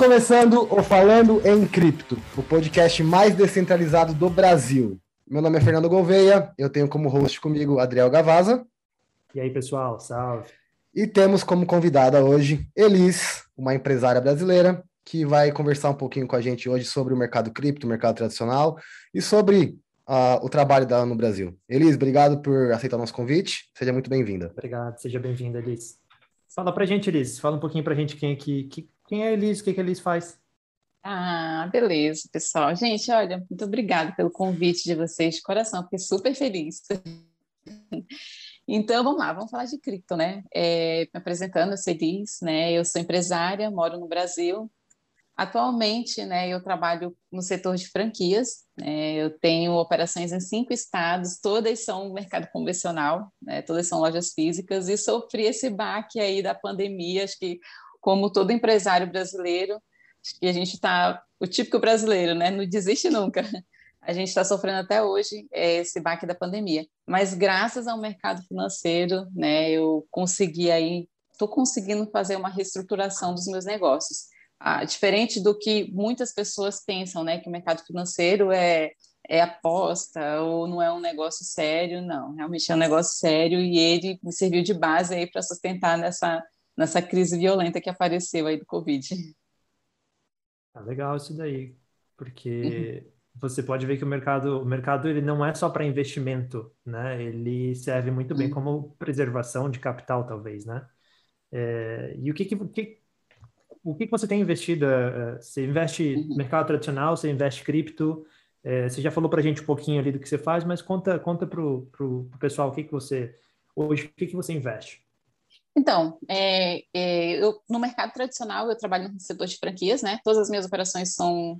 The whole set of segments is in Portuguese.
começando o Falando em Cripto, o podcast mais descentralizado do Brasil. Meu nome é Fernando Gouveia, eu tenho como host comigo Adriel Gavaza. E aí, pessoal, salve. E temos como convidada hoje Elis, uma empresária brasileira, que vai conversar um pouquinho com a gente hoje sobre o mercado cripto, o mercado tradicional e sobre uh, o trabalho dela no Brasil. Elis, obrigado por aceitar o nosso convite. Seja muito bem-vinda. Obrigado, seja bem-vinda, Elis. Fala pra gente, Elis. Fala um pouquinho pra gente quem é, que, quem é a Elis, o que, que a Elis faz. Ah, beleza, pessoal. Gente, olha, muito obrigada pelo convite de vocês de coração, fiquei super feliz. Então, vamos lá, vamos falar de cripto, né? É, me apresentando, eu sou Elis, né? Eu sou empresária, moro no Brasil. Atualmente, né, eu trabalho no setor de franquias. Né? Eu tenho operações em cinco estados, todas são mercado convencional, né? Todas são lojas físicas e sofri esse baque aí da pandemia. Acho que, como todo empresário brasileiro, que a gente está o típico brasileiro, né? Não desiste nunca a gente está sofrendo até hoje é, esse baque da pandemia. Mas graças ao mercado financeiro, né, eu consegui aí, estou conseguindo fazer uma reestruturação dos meus negócios. Ah, diferente do que muitas pessoas pensam, né, que o mercado financeiro é, é aposta ou não é um negócio sério, não. Realmente é um negócio sério e ele me serviu de base aí para sustentar nessa, nessa crise violenta que apareceu aí do Covid. Ah, legal isso daí, porque uhum você pode ver que o mercado, o mercado ele não é só para investimento, né? Ele serve muito bem como preservação de capital, talvez, né? É, e o que, que, que o que, que você tem investido? É, é, você investe no mercado tradicional, você investe cripto? É, você já falou para a gente um pouquinho ali do que você faz, mas conta conta para o pessoal o que, que você hoje o que, que você investe. Então, é, é, eu, no mercado tradicional eu trabalho no setor de franquias, né? Todas as minhas operações são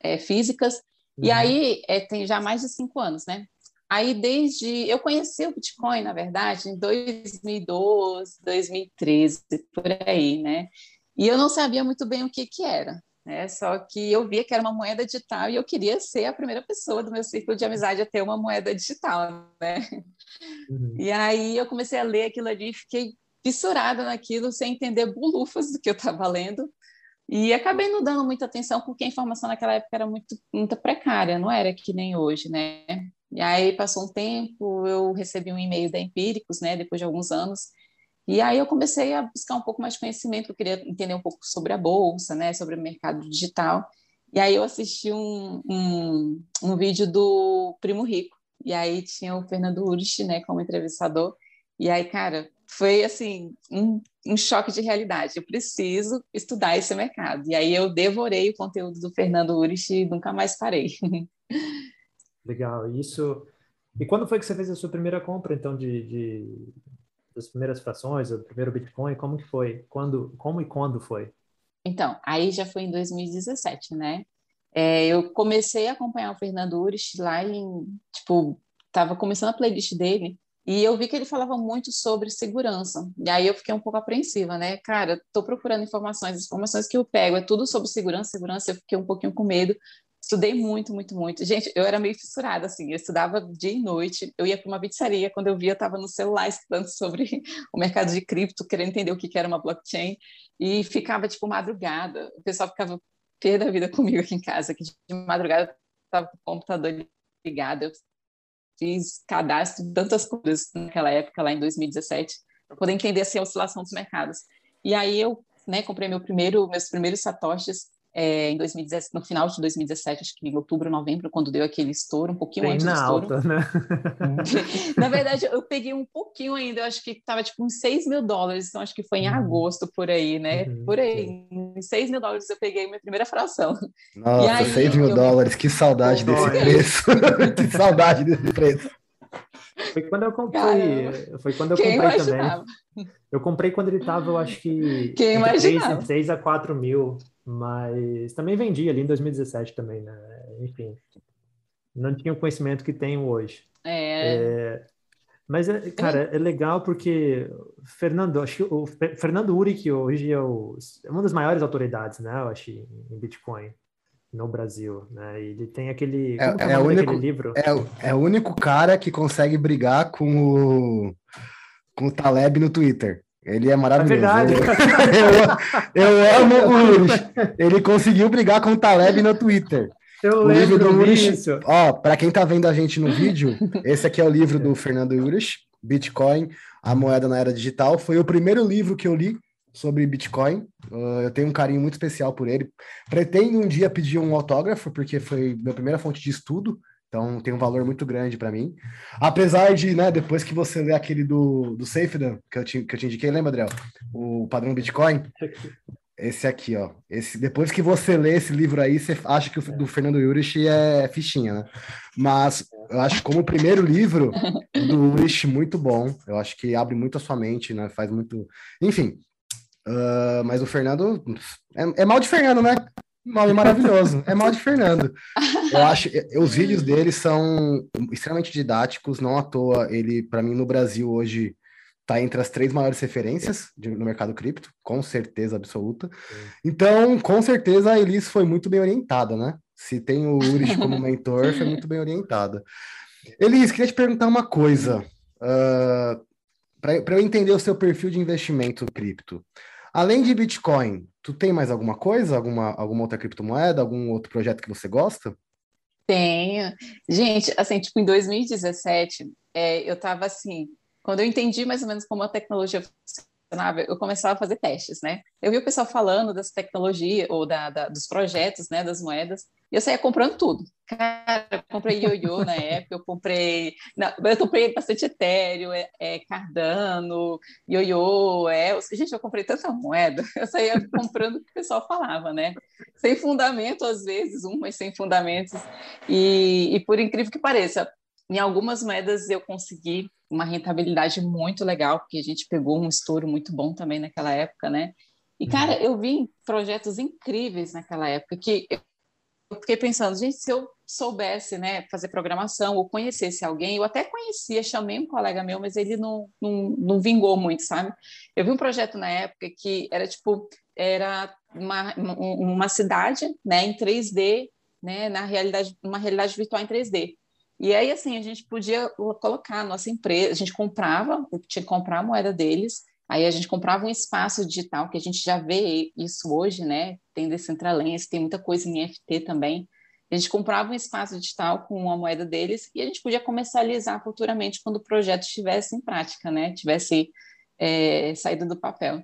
é, físicas. Uhum. E aí é, tem já mais de cinco anos, né? Aí desde eu conheci o Bitcoin, na verdade, em 2012, 2013, por aí, né? E eu não sabia muito bem o que que era, né? Só que eu via que era uma moeda digital e eu queria ser a primeira pessoa do meu círculo de amizade a ter uma moeda digital, né? Uhum. E aí eu comecei a ler aquilo ali e fiquei fissurada naquilo sem entender bulufas do que eu estava lendo. E acabei não dando muita atenção porque a informação naquela época era muito, muito precária, não era que nem hoje, né? E aí passou um tempo, eu recebi um e-mail da Empíricos, né, depois de alguns anos, e aí eu comecei a buscar um pouco mais de conhecimento, eu queria entender um pouco sobre a bolsa, né, sobre o mercado digital. E aí eu assisti um, um, um vídeo do Primo Rico, e aí tinha o Fernando Urich, né, como entrevistador. E aí, cara, foi assim um, um, choque de realidade. Eu preciso estudar esse mercado. E aí eu devorei o conteúdo do Fernando Urich e nunca mais parei. Legal. Isso. E quando foi que você fez a sua primeira compra, então, de, de das primeiras frações, o primeiro Bitcoin? Como que foi? Quando, como e quando foi? Então, aí já foi em 2017, né? É, eu comecei a acompanhar o Fernando Urich lá em, tipo, estava começando a playlist dele e eu vi que ele falava muito sobre segurança. E aí eu fiquei um pouco apreensiva, né? Cara, estou procurando informações, as informações que eu pego é tudo sobre segurança, segurança. Eu fiquei um pouquinho com medo. Estudei muito, muito, muito. Gente, eu era meio fissurada, assim. Eu estudava dia e noite. Eu ia para uma pizzaria. Quando eu via, eu estava no celular estudando sobre o mercado de cripto, querendo entender o que era uma blockchain. E ficava, tipo, madrugada. O pessoal ficava pé da vida comigo aqui em casa, que de madrugada estava com o computador ligado. Eu fiz cadastro tantas coisas naquela época, lá em 2017, para poder entender assim, a oscilação dos mercados. E aí eu né, comprei meu primeiro, meus primeiros satoshis é, em 2017, no final de 2017, acho que em outubro, novembro, quando deu aquele estouro, um pouquinho Bem antes do estouro. Alta, né? na verdade, eu peguei um pouquinho ainda, eu acho que estava tipo uns 6 mil dólares, então acho que foi em uhum. agosto, por aí, né? Uhum. Por aí, em 6 mil dólares eu peguei minha primeira fração. Nossa, aí, 6 mil eu... dólares, que saudade desse preço. que saudade desse preço. Foi quando eu comprei. Caramba. Foi quando eu Quem comprei imaginava? também. Eu comprei quando ele estava, eu acho que. Quem imaginava? 3, 6 a 4 mil. Mas também vendi ali em 2017 também, né? Enfim. Não tinha o conhecimento que tenho hoje. É. é mas, é, cara, é legal porque Fernando, acho que o Fernando Uric hoje é, o, é uma das maiores autoridades, né? Eu acho, em Bitcoin no Brasil, né? Ele tem aquele, é, é, é o único livro. É, é o único cara que consegue brigar com o com o Taleb no Twitter. Ele é maravilhoso. É verdade. Eu, eu, amo o Urish. Ele conseguiu brigar com o Taleb no Twitter. Eu o livro do Urish. Ó, para quem tá vendo a gente no vídeo, esse aqui é o livro do Fernando Urish, Bitcoin, a moeda na era digital. Foi o primeiro livro que eu li sobre Bitcoin. Uh, eu tenho um carinho muito especial por ele. Pretendo um dia pedir um autógrafo, porque foi minha primeira fonte de estudo. Então tem um valor muito grande para mim. Apesar de, né, depois que você lê aquele do, do SafeDan, que eu, te, que eu te indiquei, lembra, Adriel? O padrão Bitcoin. Esse aqui, ó. Esse, depois que você lê esse livro aí, você acha que o do Fernando Urich é fichinha, né? Mas eu acho como o primeiro livro do Urich muito bom. Eu acho que abre muito a sua mente, né? Faz muito. Enfim. Uh, mas o Fernando. É, é mal de Fernando, né? Nome maravilhoso. É mal de Fernando. Eu acho. Os vídeos dele são extremamente didáticos, não à toa. Ele, para mim, no Brasil hoje, está entre as três maiores referências de, no mercado cripto, com certeza absoluta. Então, com certeza, a Elis foi muito bem orientada, né? Se tem o Urich como mentor, foi muito bem orientada. Elis, queria te perguntar uma coisa. Uh, para eu entender o seu perfil de investimento cripto. Além de Bitcoin, tu tem mais alguma coisa? Alguma, alguma outra criptomoeda? Algum outro projeto que você gosta? Tenho. Gente, assim, tipo, em 2017, é, eu estava assim, quando eu entendi mais ou menos como a tecnologia funcionava, eu começava a fazer testes, né? Eu vi o pessoal falando dessa tecnologia, ou da, da dos projetos, né, das moedas, e eu saía comprando tudo. Cara, eu comprei ioiô na época, eu comprei. Não, eu comprei bastante Ethereum, é, é, Cardano, ioiô, é. Gente, eu comprei tanta moeda, eu saía comprando o que o pessoal falava, né? Sem fundamento, às vezes, umas sem fundamentos. E, e por incrível que pareça, em algumas moedas eu consegui uma rentabilidade muito legal, porque a gente pegou um estouro muito bom também naquela época, né? E, cara, uhum. eu vi projetos incríveis naquela época que eu fiquei pensando, gente, se eu soubesse, né, fazer programação ou conhecesse alguém, eu até conhecia, chamei um colega meu, mas ele não, não, não vingou muito, sabe? Eu vi um projeto na época que era tipo, era uma, uma cidade, né, em 3D, né, na realidade, uma realidade virtual em 3D. E aí, assim, a gente podia colocar a nossa empresa, a gente comprava, tinha que comprar a moeda deles, Aí a gente comprava um espaço digital, que a gente já vê isso hoje, né? Tem Decentraland, tem muita coisa em NFT também. A gente comprava um espaço digital com a moeda deles e a gente podia comercializar futuramente quando o projeto estivesse em prática, né? Tivesse é, saído do papel.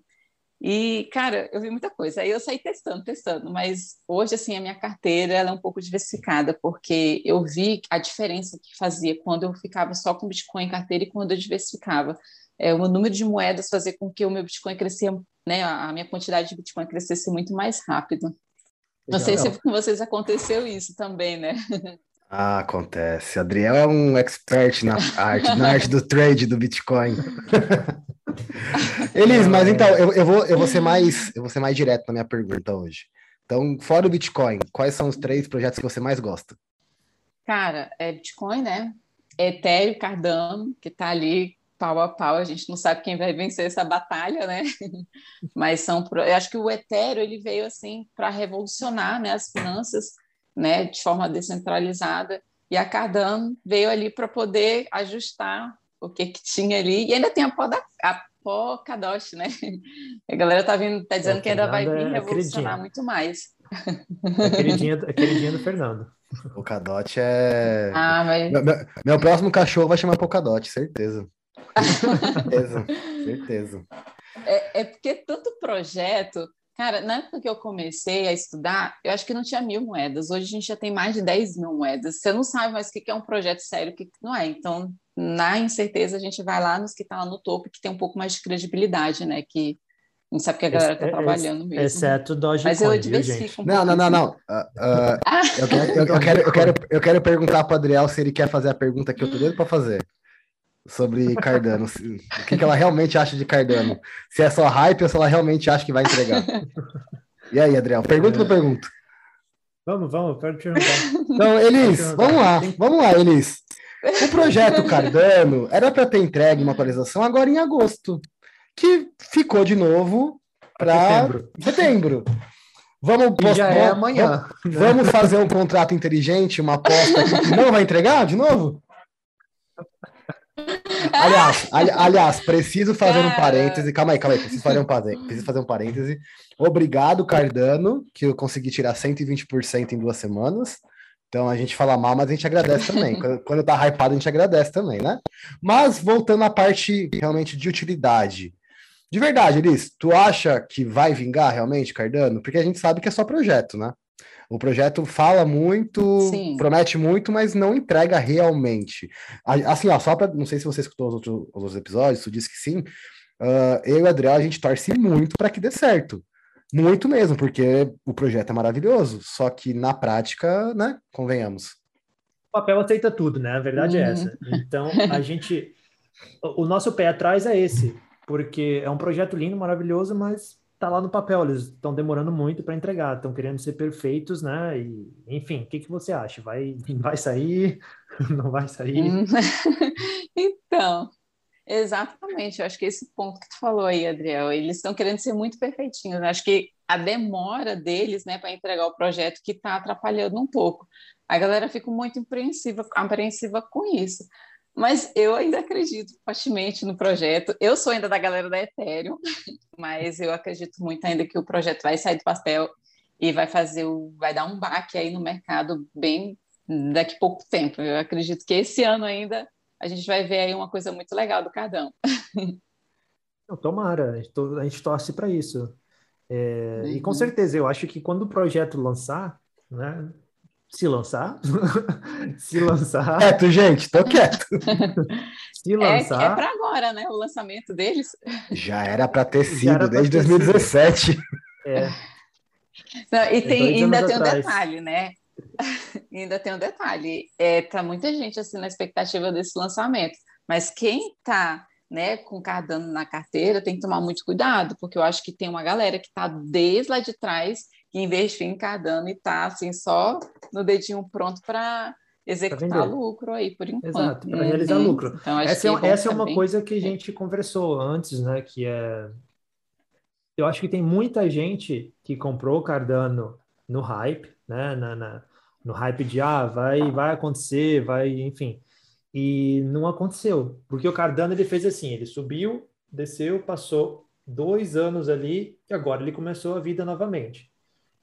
E, cara, eu vi muita coisa. Aí eu saí testando, testando, mas hoje, assim, a minha carteira ela é um pouco diversificada, porque eu vi a diferença que fazia quando eu ficava só com Bitcoin em carteira e quando eu diversificava é, o número de moedas fazer com que o meu Bitcoin crescia, né, a minha quantidade de Bitcoin crescesse muito mais rápido. Não sei se com vocês aconteceu isso também, né? Ah, acontece. Adriel é um expert na arte, na arte do trade do Bitcoin. Elis, mas então, eu, eu, vou, eu, vou ser mais, eu vou ser mais direto na minha pergunta hoje. Então, fora o Bitcoin, quais são os três projetos que você mais gosta? Cara, é Bitcoin, né? Ethereum, Cardano, que está ali pau a pau, a gente não sabe quem vai vencer essa batalha, né? Mas são, eu acho que o Ethereum ele veio assim para revolucionar, né, as finanças, né, de forma descentralizada, e a Cardano veio ali para poder ajustar o que que tinha ali, e ainda tem a Polkadot, né? A galera tá vindo, tá dizendo que ainda vai vir é revolucionar muito mais. A queridinha, a queridinha do Fernando. Polkadot é. Ah, mas... meu, meu, meu, próximo cachorro vai chamar Polkadot, certeza certeza, certeza. É, é porque tanto projeto, cara, na época que eu comecei a estudar, eu acho que não tinha mil moedas. Hoje a gente já tem mais de 10 mil moedas. Você não sabe mais o que é um projeto sério e o que não é. Então, na incerteza, a gente vai lá nos que estão tá lá no topo, que tem um pouco mais de credibilidade, né? Que não sabe que a galera está trabalhando mesmo. Exceto Dogecoin, Mas eu diversifico um Não, não, não, não. Uh, uh, ah. eu, quero, eu, eu, quero, eu, quero, eu quero perguntar para o Adriel se ele quer fazer a pergunta que eu tô doido para fazer sobre Cardano. o que, que ela realmente acha de Cardano? Se é só hype ou se ela realmente acha que vai entregar. E aí, Adriel, pergunta ou pergunto? Vamos, vamos, quero te perguntar. Então, Elis, vamos lá, vamos lá, Elis. O projeto Cardano era para ter entregue uma atualização agora em agosto, que ficou de novo para setembro. setembro. Vamos e já é amanhã. Vamos, vamos fazer um contrato inteligente, uma aposta que não vai entregar de novo? Aliás, ali, aliás, preciso fazer um parêntese. Calma aí, calma aí. Preciso fazer um parêntese. Preciso fazer um parêntese. Obrigado, Cardano, que eu consegui tirar 120% em duas semanas. Então a gente fala mal, mas a gente agradece também. quando, quando tá hypado, a gente agradece também, né? Mas voltando à parte realmente de utilidade. De verdade, Elis, tu acha que vai vingar realmente, Cardano? Porque a gente sabe que é só projeto, né? O projeto fala muito, Sim. promete muito, mas não entrega realmente. Assim, ó, só para. Não sei se você escutou os outros, os outros episódios, tu disse que sim. Uh, eu e o Adriel, a gente torce muito para que dê certo. Muito mesmo, porque o projeto é maravilhoso, só que na prática, né, convenhamos. O papel aceita tudo, né? A verdade é uhum. é essa. Então, a gente. O nosso pé atrás é esse, porque é um projeto lindo, maravilhoso, mas tá lá no papel, eles estão demorando muito para entregar, estão querendo ser perfeitos, né? E, enfim, o que, que você acha? Vai, vai sair? Não vai sair? Hum. então, exatamente, eu acho que esse ponto que tu falou aí, Adriel, eles estão querendo ser muito perfeitinhos, né? acho que a demora deles, né, para entregar o projeto que está atrapalhando um pouco. A galera fica muito apreensiva, apreensiva com isso. Mas eu ainda acredito fortemente no projeto. Eu sou ainda da galera da Ethereum, mas eu acredito muito ainda que o projeto vai sair do papel e vai fazer o, vai dar um baque aí no mercado bem daqui a pouco tempo. Eu acredito que esse ano ainda a gente vai ver aí uma coisa muito legal do Cardão. tomara, a gente torce para isso. É, uhum. E com uhum. certeza, eu acho que quando o projeto lançar, né, se lançar. se lançar. Quieto, gente, tô quieto. se lançar. É, é para agora, né? O lançamento deles. Já era para ter sido desde ter 2017. Sido. É. Não, e tem, ainda tem um detalhe, né? ainda tem um detalhe. É, tá muita gente assim na expectativa desse lançamento. Mas quem tá né, com Cardano na carteira, tem que tomar muito cuidado, porque eu acho que tem uma galera que está desde lá de trás que investiu em Cardano e está assim só no dedinho pronto para executar lucro aí por enquanto. Exato, para realizar uhum. lucro. Então, essa é, essa é uma coisa que a gente conversou antes, né? Que é. Eu acho que tem muita gente que comprou Cardano no hype, né? Na, na, no hype de ah, vai, vai acontecer, vai, enfim. E não aconteceu, porque o Cardano ele fez assim, ele subiu, desceu, passou dois anos ali e agora ele começou a vida novamente.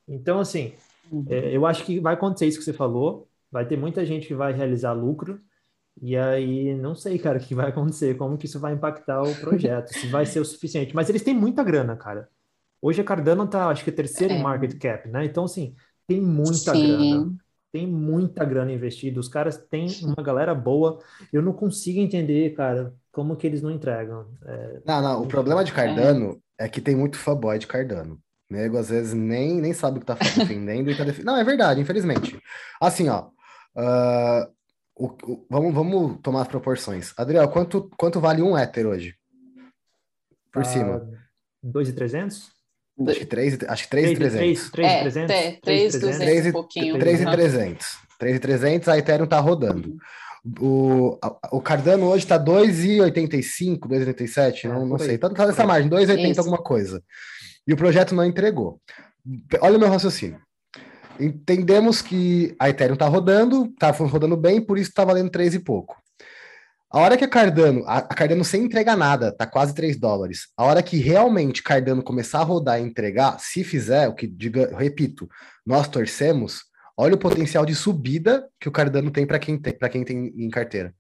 Então, assim, uhum. é, eu acho que vai acontecer isso que você falou, vai ter muita gente que vai realizar lucro, e aí não sei, cara, o que vai acontecer, como que isso vai impactar o projeto, se vai ser o suficiente. Mas eles têm muita grana, cara. Hoje a Cardano tá, acho que é terceiro é. em market cap, né? Então, assim, tem muita Sim. grana. Tem muita grana investida. Os caras têm uma galera boa. Eu não consigo entender, cara, como que eles não entregam. É... Não, não. O problema de Cardano é. é que tem muito fanboy de Cardano nego às vezes nem, nem sabe o que tá defendendo e tá defendendo. Não, é verdade, infelizmente. Assim, ó. Uh, o, o, vamos, vamos tomar as proporções. Adriel, quanto, quanto vale um éter hoje? Por uh, cima. 2,300? Acho que 3, acho que 3,300. 3,300? É, 3,200 um pouquinho. 3,300. 3,300, a Ethereum tá rodando. O, o Cardano hoje tá 2,85, 2,87, não, não sei. Tá, tá nessa margem, 2,80 alguma coisa e o projeto não entregou. Olha o meu raciocínio. Entendemos que a Ethereum está rodando, está rodando bem, por isso está valendo 3 e pouco. A hora que a Cardano, a, Cardano sem entregar nada, tá quase 3 dólares. A hora que realmente Cardano começar a rodar e entregar, se fizer, o que diga, repito, nós torcemos, olha o potencial de subida que o Cardano tem para quem tem, para quem tem em carteira.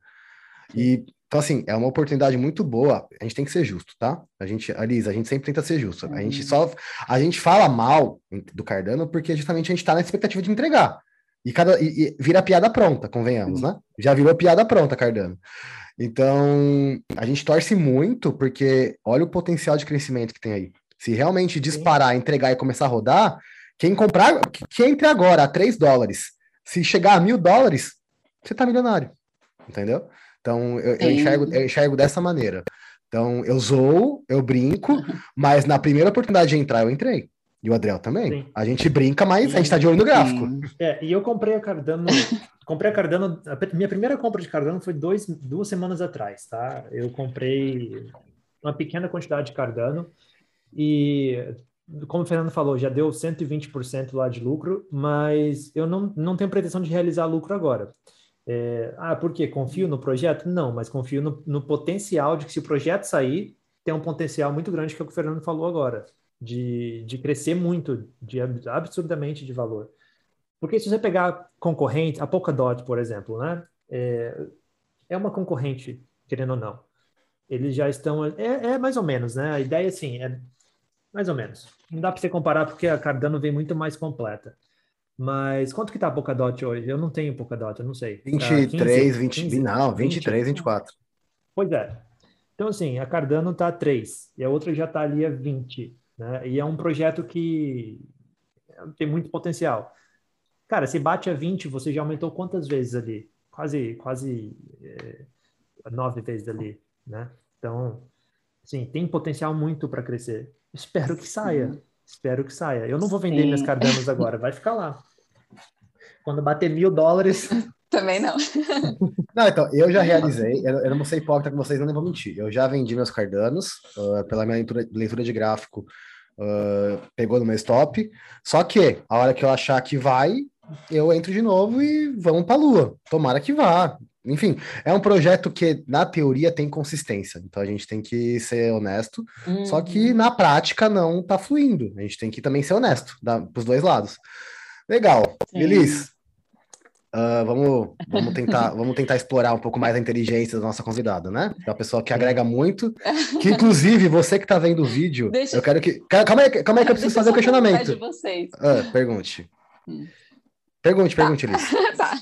E então, assim, é uma oportunidade muito boa. A gente tem que ser justo, tá? A gente, Alice, a gente sempre tenta ser justo. A gente só. A gente fala mal do Cardano porque justamente a gente tá na expectativa de entregar. E, cada, e, e vira piada pronta, convenhamos, né? Já virou piada pronta, Cardano. Então, a gente torce muito porque olha o potencial de crescimento que tem aí. Se realmente disparar, entregar e começar a rodar, quem comprar, que entre agora a 3 dólares, se chegar a mil dólares, você tá milionário. Entendeu? Então, eu, eu, enxergo, eu enxergo dessa maneira. Então, eu zoo, eu brinco, mas na primeira oportunidade de entrar, eu entrei. E o Adriel também. Sim. A gente brinca, mas a gente tá de olho no gráfico. É, e eu comprei a Cardano. comprei a Cardano. A minha primeira compra de Cardano foi dois, duas semanas atrás, tá? Eu comprei uma pequena quantidade de Cardano e, como o Fernando falou, já deu 120% lá de lucro, mas eu não, não tenho pretensão de realizar lucro agora. É, ah, por quê? Confio no projeto? Não, mas confio no, no, potencial de que se o projeto sair, tem um potencial muito grande que é o que o Fernando falou agora, de, de crescer muito, de absurdamente de valor. Porque se você pegar concorrente, a Polkadot, por exemplo, né? É, é uma concorrente, querendo ou não. Eles já estão. É, é mais ou menos, né? A ideia, assim, é mais ou menos. Não dá para você comparar porque a Cardano vem muito mais completa. Mas quanto que tá a Polkadot hoje? Eu não tenho Polkadot, eu não sei. 23, tá 15, 20, 15, não, 23, 20, 24. Pois é. Então, assim, a Cardano tá a 3 e a outra já tá ali a 20, né? E é um projeto que tem muito potencial. Cara, se bate a 20, você já aumentou quantas vezes ali? Quase, quase é, nove vezes ali, né? Então, assim, tem potencial muito para crescer. Espero que saia. Espero que saia. Eu não vou vender Sim. minhas Cardanos agora, vai ficar lá. Quando bater mil dólares. Também não. não, então, eu já realizei, eu, eu não vou ser hipócrita com vocês, não vou mentir. Eu já vendi meus Cardanos, uh, pela minha leitura, leitura de gráfico, uh, pegou no meu stop. Só que, a hora que eu achar que vai, eu entro de novo e vamos para a lua. Tomara que vá. Enfim, é um projeto que, na teoria, tem consistência. Então a gente tem que ser honesto. Uhum. Só que uhum. na prática não tá fluindo. A gente tem que também ser honesto para os dois lados. Legal. Feliz. Uh, vamos, vamos, tentar, vamos tentar explorar um pouco mais a inteligência da nossa convidada, né? É uma pessoa que agrega muito. Que, inclusive, você que está vendo o vídeo, Deixa... eu quero que. Calma aí, calma aí que eu preciso Deixa fazer o um questionamento. De vocês. Uh, pergunte. Hum. Pergunte, tá. pergunte, Liz. tá.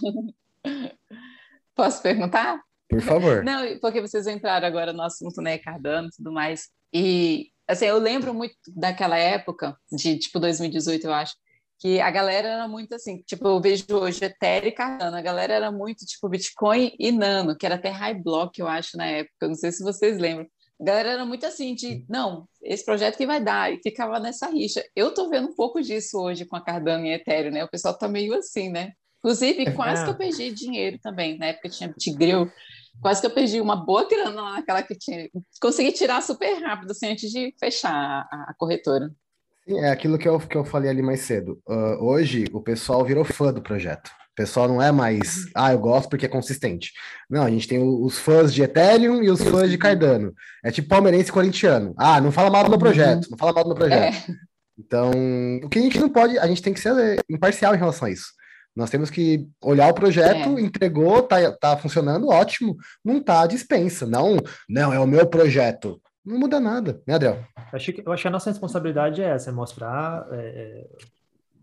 Posso perguntar? Por favor. Não, porque vocês entraram agora no assunto, né, Cardano e tudo mais. E, assim, eu lembro muito daquela época, de tipo 2018, eu acho, que a galera era muito assim, tipo, eu vejo hoje Ethereum e Cardano, a galera era muito tipo Bitcoin e Nano, que era até High Block, eu acho, na época, não sei se vocês lembram. A galera era muito assim, de não, esse projeto que vai dar, e ficava nessa rixa. Eu tô vendo um pouco disso hoje com a Cardano e Ethereum, né? O pessoal tá meio assim, né? Inclusive, é quase que eu perdi dinheiro também. Na época tinha Tigril, quase que eu perdi uma boa grana lá naquela que tinha. Consegui tirar super rápido, assim, antes de fechar a, a corretora. Sim, é aquilo que eu, que eu falei ali mais cedo. Uh, hoje, o pessoal virou fã do projeto. O pessoal não é mais, ah, eu gosto porque é consistente. Não, a gente tem os fãs de Ethereum e os fãs de Cardano. É tipo palmeirense corintiano. Ah, não fala mal do meu projeto, não fala mal do meu projeto. É. Então, o que a gente não pode, a gente tem que ser imparcial em relação a isso. Nós temos que olhar o projeto, é. entregou, tá, tá funcionando, ótimo. Não tá, dispensa. Não, não, é o meu projeto. Não muda nada, né, Adriel? Eu acho que, eu acho que a nossa responsabilidade é essa, é mostrar é, é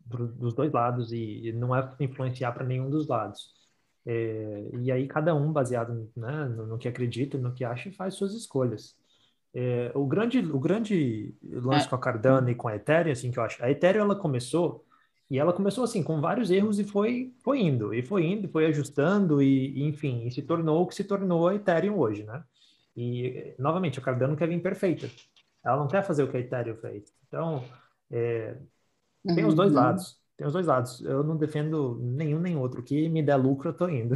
dos dois lados e, e não é influenciar para nenhum dos lados. É, e aí cada um, baseado né, no, no, que acredita, no que acha, faz suas escolhas. É, o grande, o grande lance é. com a Cardano e com a Ethereum, assim, que eu acho, a Ethereum ela começou e ela começou assim, com vários erros e foi, foi indo, e foi indo, e foi ajustando, e, e enfim, e se tornou o que se tornou a Ethereum hoje, né? E, novamente, a Cardano quer vir perfeita. Ela não quer fazer o que a Ethereum fez. Então, é, tem os dois uhum. lados. Tem os dois lados. Eu não defendo nenhum nem outro. Que me der lucro, eu tô indo.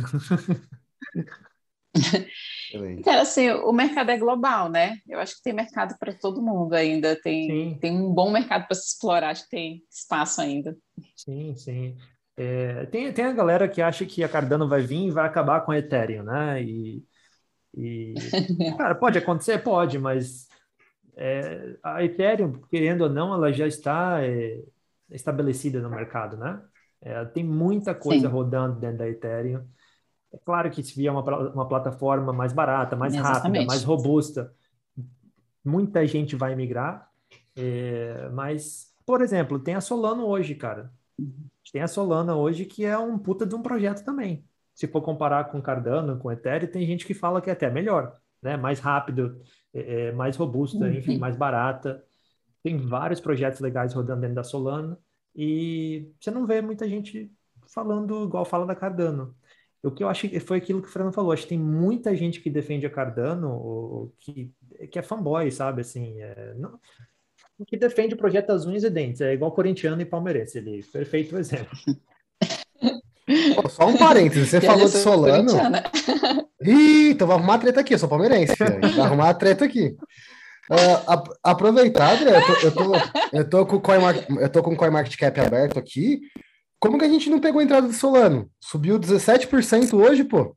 Então, assim, o mercado é global, né? Eu acho que tem mercado para todo mundo ainda. Tem, tem um bom mercado para se explorar, acho que tem espaço ainda. Sim, sim. É, tem, tem a galera que acha que a Cardano vai vir e vai acabar com a Ethereum, né? E, e cara, pode acontecer? Pode, mas é, a Ethereum, querendo ou não, ela já está é, estabelecida no mercado, né? É, tem muita coisa sim. rodando dentro da Ethereum. É claro que se vier uma, uma plataforma mais barata, mais Exatamente. rápida, mais robusta, muita gente vai migrar. É, mas, por exemplo, tem a Solano hoje, cara. Tem a Solana hoje que é um puta de um projeto também. Se for comparar com Cardano, com Ethereum, tem gente que fala que é até melhor, né? Mais rápido, é, é mais robusta, uhum. enfim, mais barata. Tem vários projetos legais rodando dentro da Solana e você não vê muita gente falando igual fala da Cardano. O que eu acho que foi aquilo que o Fernando falou. Acho que tem muita gente que defende a Cardano, ou, que, que é fanboy, sabe? Assim, é, não, que defende o projeto das unhas e dentes. É igual corintiano e palmeirense. Ele, perfeito exemplo. Só um parênteses, você falou de Solano. Ih, então vai arrumar a treta aqui, eu sou palmeirense, filho. Vai arrumar a treta aqui. Uh, aproveitar, André, eu tô, eu tô, eu tô com o Coin, eu tô com o CoinMarketCap aberto aqui. como que a gente não pegou a entrada do Solano? Subiu 17% hoje, pô.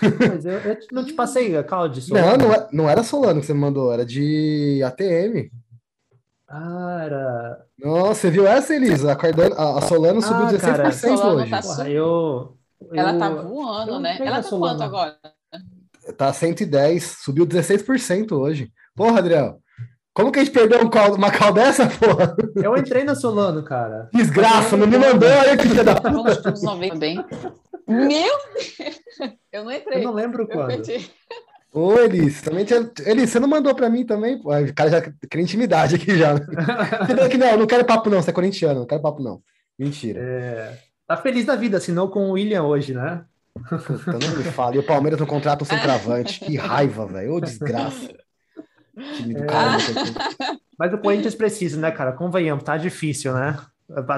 Mas eu, eu não te passei a call de Solano. Não, não, é, não era Solano que você me mandou, era de ATM. Era. Nossa, você viu essa, Elisa? A, Cardano, a, Solano ah, subiu 16% cara, hoje. Tá Porra, eu, eu, Ela tá voando, né? Ela tá Solano. quanto agora? Tá 110, subiu 16% hoje. Porra, Adriel. Como que a gente perdeu um call, uma call dessa, porra? Eu entrei na Solano, cara. Desgraça, não me mandou aí, filha da puta. bem. Meu Eu não entrei. Eu não lembro quando. Ô, Elis, também tinha... Elis, você não mandou pra mim também? O cara já quer intimidade aqui já. Né? não, não quero papo não, você é corintiano, não quero papo não. Mentira. É... Tá feliz da vida, assinou com o William hoje, né? Puta, não me fala. E o Palmeiras não contrata um centroavante. Que raiva, velho. Ô, desgraça. Time do cara. É. Mas o Corinthians precisa, né, cara? Convenhamos, tá difícil, né?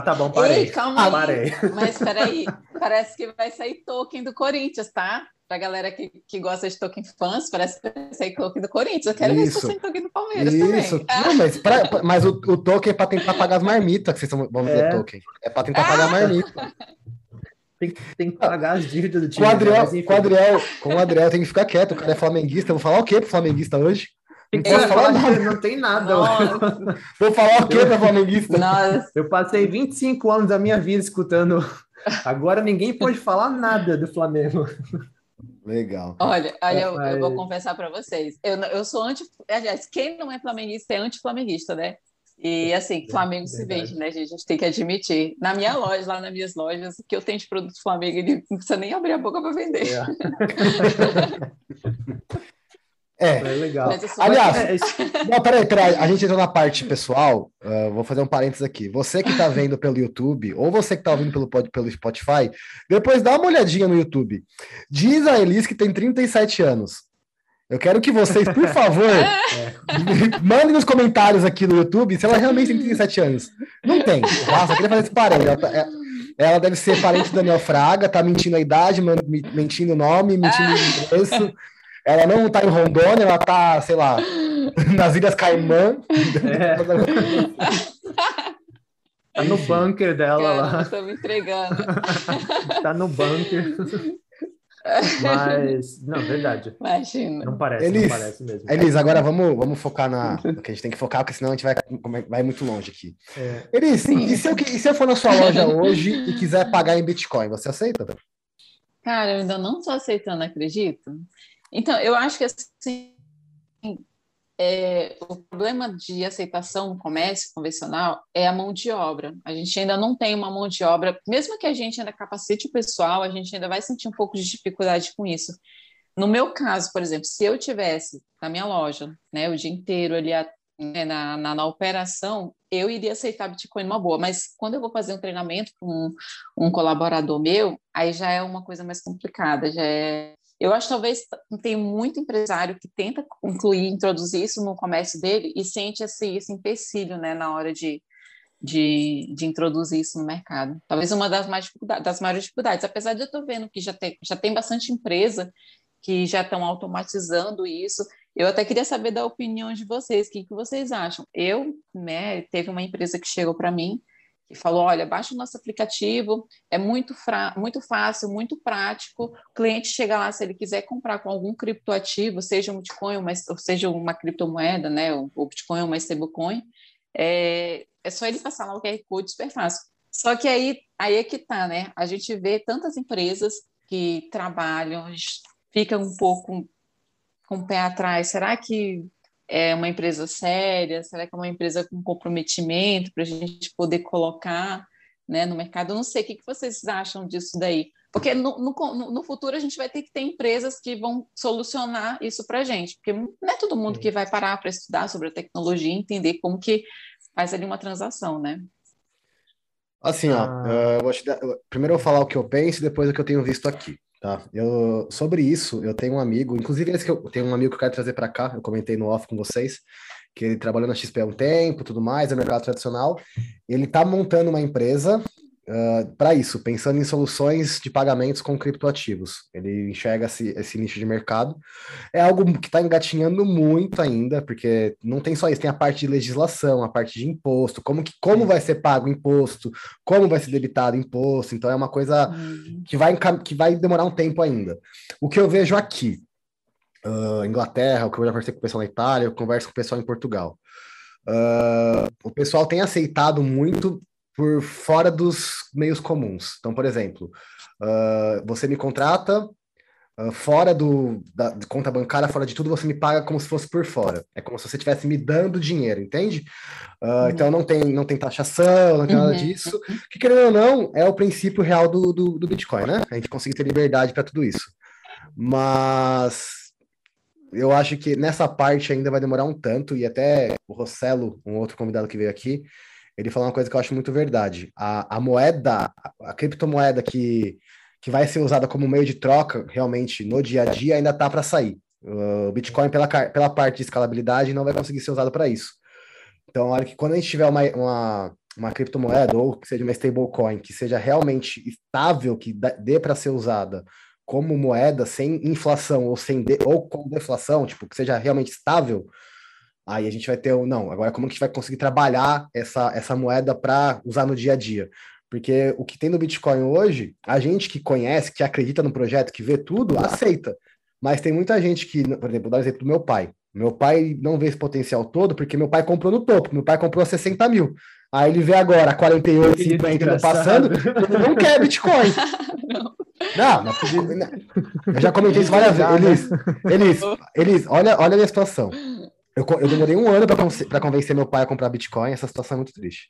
Tá bom, parei. Ei, calma aí. Parei. Mas peraí, parece que vai sair token do Corinthians, tá? Pra galera que, que gosta de token fãs, parece que vai sair token do Corinthians. Eu quero Isso. ver se você token do Palmeiras Isso. também. Não, mas, pra, mas o, o, token é pra tentar pagar as marmitas que vocês vão ver é. token. É pra tentar ah. pagar a marmita. Tem, tem que pagar as dívidas do time. Com o Adriel, com o Adriel, com o Adriel tem que ficar quieto, o cara é flamenguista. Eu vou falar o quê pro flamenguista hoje? Não falar nada. Não tem nada. Vou falar o quê para flamenguista? Nossa. Eu passei 25 anos da minha vida escutando. Agora ninguém pode falar nada do Flamengo. Legal. Olha, olha eu, eu vou confessar para vocês. Eu, eu sou anti. Aliás, quem não é flamenguista é anti-flamenguista, né? E assim, Flamengo se vende, né, gente? A gente tem que admitir. Na minha loja, lá nas minhas lojas, o que eu tenho de produto Flamengo, ele não precisa nem abrir a boca para vender. É. É, é legal. Aliás, é não, peraí, peraí, a gente entrou na parte pessoal. Uh, vou fazer um parênteses aqui. Você que está vendo pelo YouTube, ou você que está ouvindo pelo, pelo Spotify, depois dá uma olhadinha no YouTube. Diz a Elis que tem 37 anos. Eu quero que vocês, por favor, é. mandem nos comentários aqui no YouTube se ela realmente tem 37 anos. Não tem. Nossa, queria fazer esse parênteses. Ela, tá, é, ela, deve ser parente do Daniel Fraga, tá mentindo a idade, mentindo o nome, mentindo o endereço. Ela não tá em Rondônia, ela tá, sei lá, nas Ilhas Caimã. É. tá no bunker dela Cara, lá. Estou me entregando. tá no bunker. Mas, não, verdade. Imagina. Não parece, Elis, não parece mesmo. Elis, agora vamos, vamos focar na. que a gente tem que focar, porque senão a gente vai, vai muito longe aqui. É. Elis, e se, eu, e se eu for na sua loja hoje e quiser pagar em Bitcoin, você aceita? Cara, eu ainda não estou aceitando, acredito. Então, eu acho que assim, é, o problema de aceitação no comércio convencional é a mão de obra. A gente ainda não tem uma mão de obra, mesmo que a gente ainda capacite o pessoal, a gente ainda vai sentir um pouco de dificuldade com isso. No meu caso, por exemplo, se eu tivesse na minha loja, né, o dia inteiro ali né, na, na, na, operação, eu iria aceitar Bitcoin numa boa, mas quando eu vou fazer um treinamento com um, um colaborador meu, aí já é uma coisa mais complicada, já é eu acho que talvez tem muito empresário que tenta incluir, introduzir isso no comércio dele e sente esse, esse empecilho né, na hora de, de, de, introduzir isso no mercado. Talvez uma das, mais das maiores dificuldades, apesar de eu estar vendo que já tem, já tem bastante empresa que já estão automatizando isso. Eu até queria saber da opinião de vocês, o que, que vocês acham? Eu, né, teve uma empresa que chegou para mim que falou: olha, baixa o nosso aplicativo, é muito, muito fácil, muito prático. O cliente chega lá, se ele quiser comprar com algum criptoativo, seja um Bitcoin, mas, ou seja uma criptomoeda, né? O Bitcoin ou uma stablecoin, é, é só ele passar lá o QR Code super fácil. Só que aí, aí é que tá, né? A gente vê tantas empresas que trabalham, fica um pouco com o pé atrás. Será que é uma empresa séria? Será que é uma empresa com comprometimento para a gente poder colocar né, no mercado? Eu não sei, o que, que vocês acham disso daí? Porque no, no, no, futuro a gente vai ter que ter empresas que vão solucionar isso para a gente, porque não é todo mundo que vai parar para estudar sobre a tecnologia e entender como que faz ali uma transação, né? Assim, ó, ah. uh, dar, primeiro eu vou falar o que eu penso e depois o que eu tenho visto aqui. Tá? Eu, sobre isso, eu tenho um amigo, inclusive esse que eu tenho um amigo que eu quero trazer para cá, eu comentei no off com vocês, que ele trabalhou na XP há um tempo, tudo mais, é mercado tradicional. Ele está montando uma empresa uh, para isso, pensando em soluções de pagamentos com criptoativos. Ele enxerga esse, esse nicho de mercado. É algo que está engatinhando muito ainda, porque não tem só isso, tem a parte de legislação, a parte de imposto, como, que, como vai ser pago o imposto, como vai ser debitado o imposto. Então é uma coisa uhum. que, vai, que vai demorar um tempo ainda. O que eu vejo aqui, uh, Inglaterra, o que eu já conversei com o pessoal na Itália, eu converso com o pessoal em Portugal. Uh, o pessoal tem aceitado muito por fora dos meios comuns. Então, por exemplo, uh, você me contrata uh, fora do, da de conta bancária, fora de tudo, você me paga como se fosse por fora. É como se você estivesse me dando dinheiro, entende? Uh, uhum. Então não tem, não tem taxação, não tem nada uhum. disso. Que querendo ou não, é o princípio real do, do, do Bitcoin, né? A gente conseguir ter liberdade para tudo isso. Mas eu acho que nessa parte ainda vai demorar um tanto, e até o Rossello, um outro convidado que veio aqui, ele falou uma coisa que eu acho muito verdade. A, a moeda, a, a criptomoeda que, que vai ser usada como meio de troca, realmente, no dia a dia, ainda está para sair. O Bitcoin, pela, pela parte de escalabilidade, não vai conseguir ser usado para isso. Então, olha que quando a gente tiver uma, uma, uma criptomoeda, ou que seja uma stablecoin, que seja realmente estável, que dê para ser usada como moeda sem inflação ou sem de, ou com deflação, tipo, que seja realmente estável, aí a gente vai ter o não, agora como que a gente vai conseguir trabalhar essa, essa moeda para usar no dia a dia? Porque o que tem no Bitcoin hoje, a gente que conhece, que acredita no projeto, que vê tudo, aceita. Mas tem muita gente que, por exemplo, vou dar um exemplo do meu pai. Meu pai não vê esse potencial todo porque meu pai comprou no topo. Meu pai comprou a 60 mil. Aí ele vê agora 48, 50 passando, ele não quer Bitcoin. não. Não, eu já comentei isso várias vezes. Elis, Elis, Elis, olha, olha a minha situação. Eu, eu demorei um ano para convencer meu pai a comprar Bitcoin, essa situação é muito triste.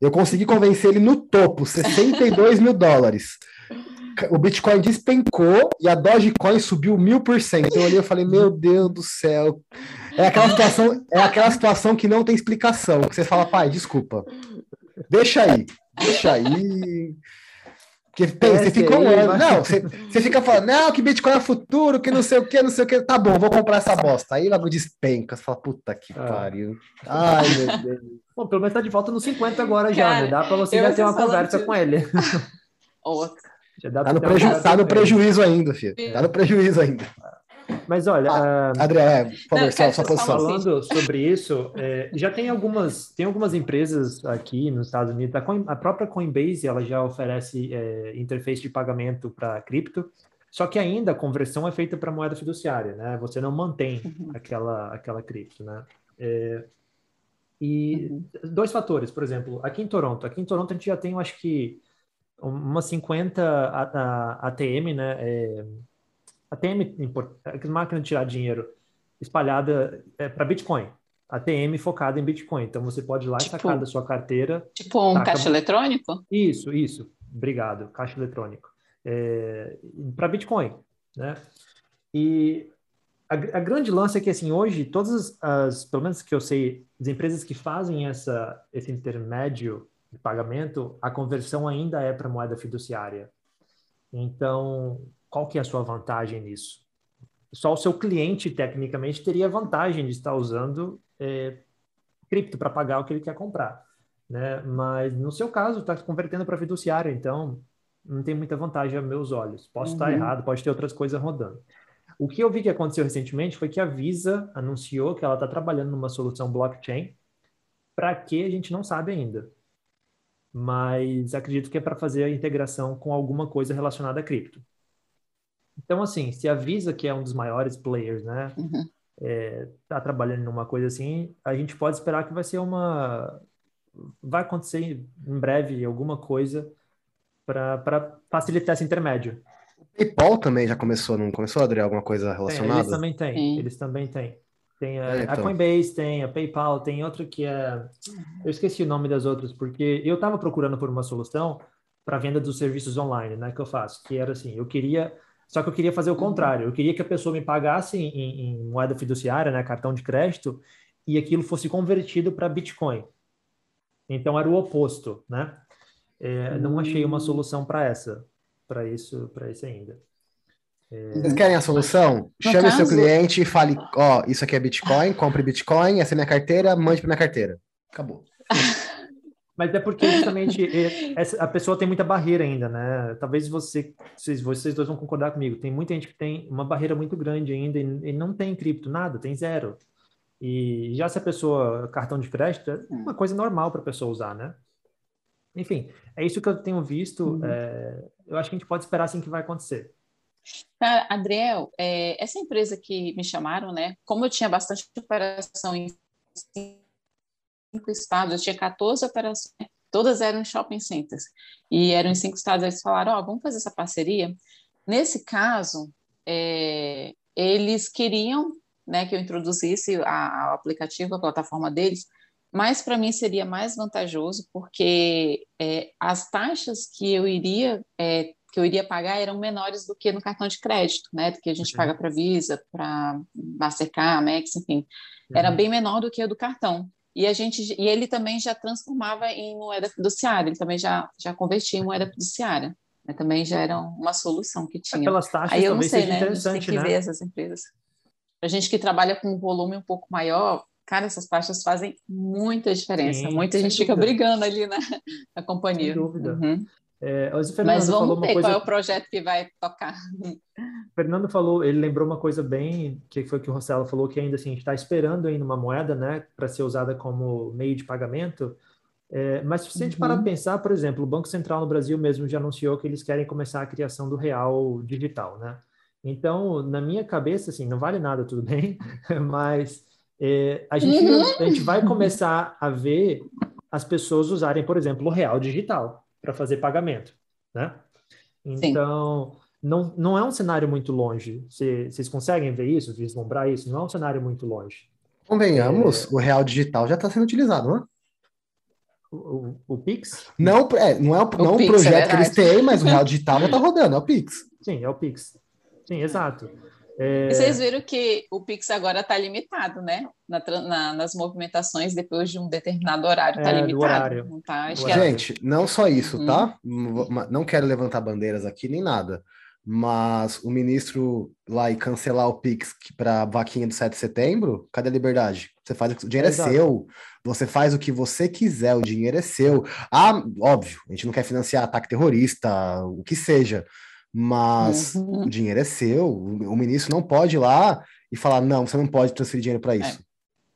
Eu consegui convencer ele no topo, 62 mil dólares. O Bitcoin despencou e a Dogecoin subiu mil por cento. Eu olhei e falei, meu Deus do céu. É aquela situação, é aquela situação que não tem explicação. Que você fala, pai, desculpa. Deixa aí, deixa aí. Porque tem, você fica um ano. Não, você, você fica falando, não, que Bitcoin é futuro, que não sei o que, não sei o que. Tá bom, vou comprar essa bosta. Aí logo despenca. Você fala, puta que ah. pariu. Ai, meu Deus. Bom, pelo menos tá de volta nos 50 agora já, Cara, né? Dá pra você já ter uma conversa de... com ele. Outra. tá, no, preju... tá no prejuízo ainda, filho. Tá no prejuízo ainda. Mas olha, ah, uh, Adriana, por favor, só, sua posição. Falando sobre isso, é, já tem algumas, tem algumas empresas aqui nos Estados Unidos, a, Coin, a própria Coinbase, ela já oferece é, interface de pagamento para cripto, só que ainda a conversão é feita para moeda fiduciária, né? Você não mantém uhum. aquela, aquela cripto, né? É, e uhum. dois fatores, por exemplo, aqui em Toronto, aqui em Toronto a gente já tem, eu acho que umas 50 ATM, né? É, ATM, máquina de tirar dinheiro espalhada é, para Bitcoin. ATM focada em Bitcoin. Então você pode ir lá tipo, e sacar da sua carteira. Tipo um taca... caixa eletrônico? Isso, isso. Obrigado, caixa eletrônico. É, para Bitcoin, né? E a, a, grande lance é que assim hoje todas as, as, pelo menos que eu sei, as empresas que fazem essa esse intermédio de pagamento, a conversão ainda é para moeda fiduciária. Então qual que é a sua vantagem nisso? Só o seu cliente, tecnicamente, teria vantagem de estar usando é, cripto para pagar o que ele quer comprar. Né? Mas no seu caso, está convertendo para fiduciário, então não tem muita vantagem a meus olhos. Posso uhum. estar errado, pode ter outras coisas rodando. O que eu vi que aconteceu recentemente foi que a Visa anunciou que ela está trabalhando numa solução blockchain. Para que a gente não sabe ainda. Mas acredito que é para fazer a integração com alguma coisa relacionada a cripto. Então, assim, se a Visa, que é um dos maiores players, né, uhum. é, tá trabalhando numa coisa assim, a gente pode esperar que vai ser uma... Vai acontecer em breve alguma coisa para facilitar esse intermédio. O PayPal também já começou, não começou, Adriel, alguma coisa relacionada? Eles também têm, eles também têm. Tem a, é, então. a, Coinbase, tem a PayPal, tem outra que é... Eu esqueci o nome das outras, porque eu estava procurando por uma solução para venda dos serviços online, né, que eu faço, que era assim, eu queria só que eu queria fazer o uhum. contrário. Eu queria que a pessoa me pagasse em, em moeda fiduciária, né, cartão de crédito, e aquilo fosse convertido para Bitcoin. Então era o oposto, né? É, não achei uma hum. solução para essa, para isso, para isso ainda. É... Vocês querem a solução? No Chame caso... seu cliente e fale: ó, isso aqui é Bitcoin, compre Bitcoin, essa é minha carteira, mande para minha carteira. Acabou. Mas é porque justamente essa, a pessoa tem muita barreira ainda, né? Talvez você, vocês, vocês dois vão concordar comigo. Tem muita gente que tem uma barreira muito grande ainda e, e não tem cripto, nada, tem zero. E já se a pessoa, cartão de crédito, é uma hum. coisa normal para a pessoa usar, né? Enfim, é isso que eu tenho visto. Uhum. É, eu acho que a gente pode esperar assim que vai acontecer. Cara, Adriel, é, essa empresa que me chamaram, né? Como eu tinha bastante operação em cinco estados, eu tinha 14 operações, todas eram em shopping centers, e eram em cinco estados, eles falaram, ó, oh, vamos fazer essa parceria. Nesse caso, é, eles queriam né, que eu introduzisse a, a aplicativo, a plataforma deles, mas para mim seria mais vantajoso porque é, as taxas que eu iria é, que eu iria pagar eram menores do que no cartão de crédito, né? Do que a gente uhum. paga para Visa, para Mastercard, Max, enfim, uhum. era bem menor do que a do cartão. E a gente e ele também já transformava em moeda fiduciária, ele também já já convertia em moeda fiduciária. Né? Também já era uma solução que tinha. Pelas taxas Aí eu não sei, né? A gente tem que né? ver essas empresas. A gente que trabalha com um volume um pouco maior, cara, essas taxas fazem muita diferença. Sim, Muita gente dúvida. fica brigando ali na, na companhia. Sem dúvida. Uhum. É, Mas vamos ver coisa... qual é o projeto que vai tocar. O Fernando falou, ele lembrou uma coisa bem, que foi que o Rossello falou, que ainda assim, a gente está esperando ainda uma moeda, né, para ser usada como meio de pagamento. É, mas se a gente uhum. parar para pensar, por exemplo, o Banco Central no Brasil mesmo já anunciou que eles querem começar a criação do real digital, né? Então, na minha cabeça, assim, não vale nada, tudo bem, mas é, a, gente, uhum. a gente vai começar a ver as pessoas usarem, por exemplo, o real digital para fazer pagamento, né? Então, não, não é um cenário muito longe. Vocês conseguem ver isso, vislumbrar isso? Não é um cenário muito longe. Convenhamos, é... o real digital já está sendo utilizado, não é? O, o, o, Pix? Não, é, não é o, não o Pix, projeto é que eles têm, mas o real digital já está rodando, é o Pix. Sim, é o Pix. Sim, exato. É... E vocês viram que o Pix agora está limitado, né? Na, na, nas movimentações depois de um determinado horário está é, limitado. Horário. Não tá, Gente, não só isso, uhum. tá? Não quero levantar bandeiras aqui nem nada. Mas o ministro lá e cancelar o Pix para a vaquinha do 7 de setembro, cadê a liberdade? Você faz o dinheiro é, é seu, você faz o que você quiser, o dinheiro é seu. Ah, óbvio, a gente não quer financiar ataque terrorista, o que seja. Mas uhum. o dinheiro é seu, o ministro não pode ir lá e falar, não, você não pode transferir dinheiro para isso.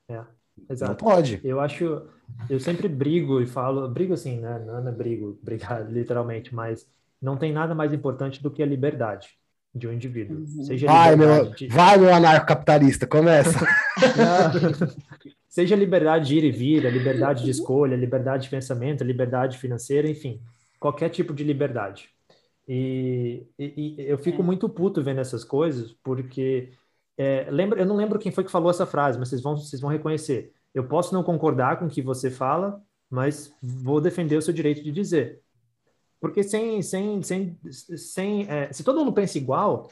É. é. exato. Não pode. Eu acho, eu sempre brigo e falo, brigo assim, né? Não é brigo, brigar literalmente, mas não tem nada mais importante do que a liberdade de um indivíduo. Uhum. Seja vai, meu, de... vai, meu anarcocapitalista, começa. seja liberdade de ir e vir, a liberdade de escolha, a liberdade de pensamento, a liberdade financeira, enfim, qualquer tipo de liberdade. E, e, e eu fico é. muito puto vendo essas coisas, porque é, lembra, eu não lembro quem foi que falou essa frase, mas vocês vão, vocês vão reconhecer. Eu posso não concordar com o que você fala, mas vou defender o seu direito de dizer. Porque sem, sem, sem, sem é, se todo mundo pensa igual,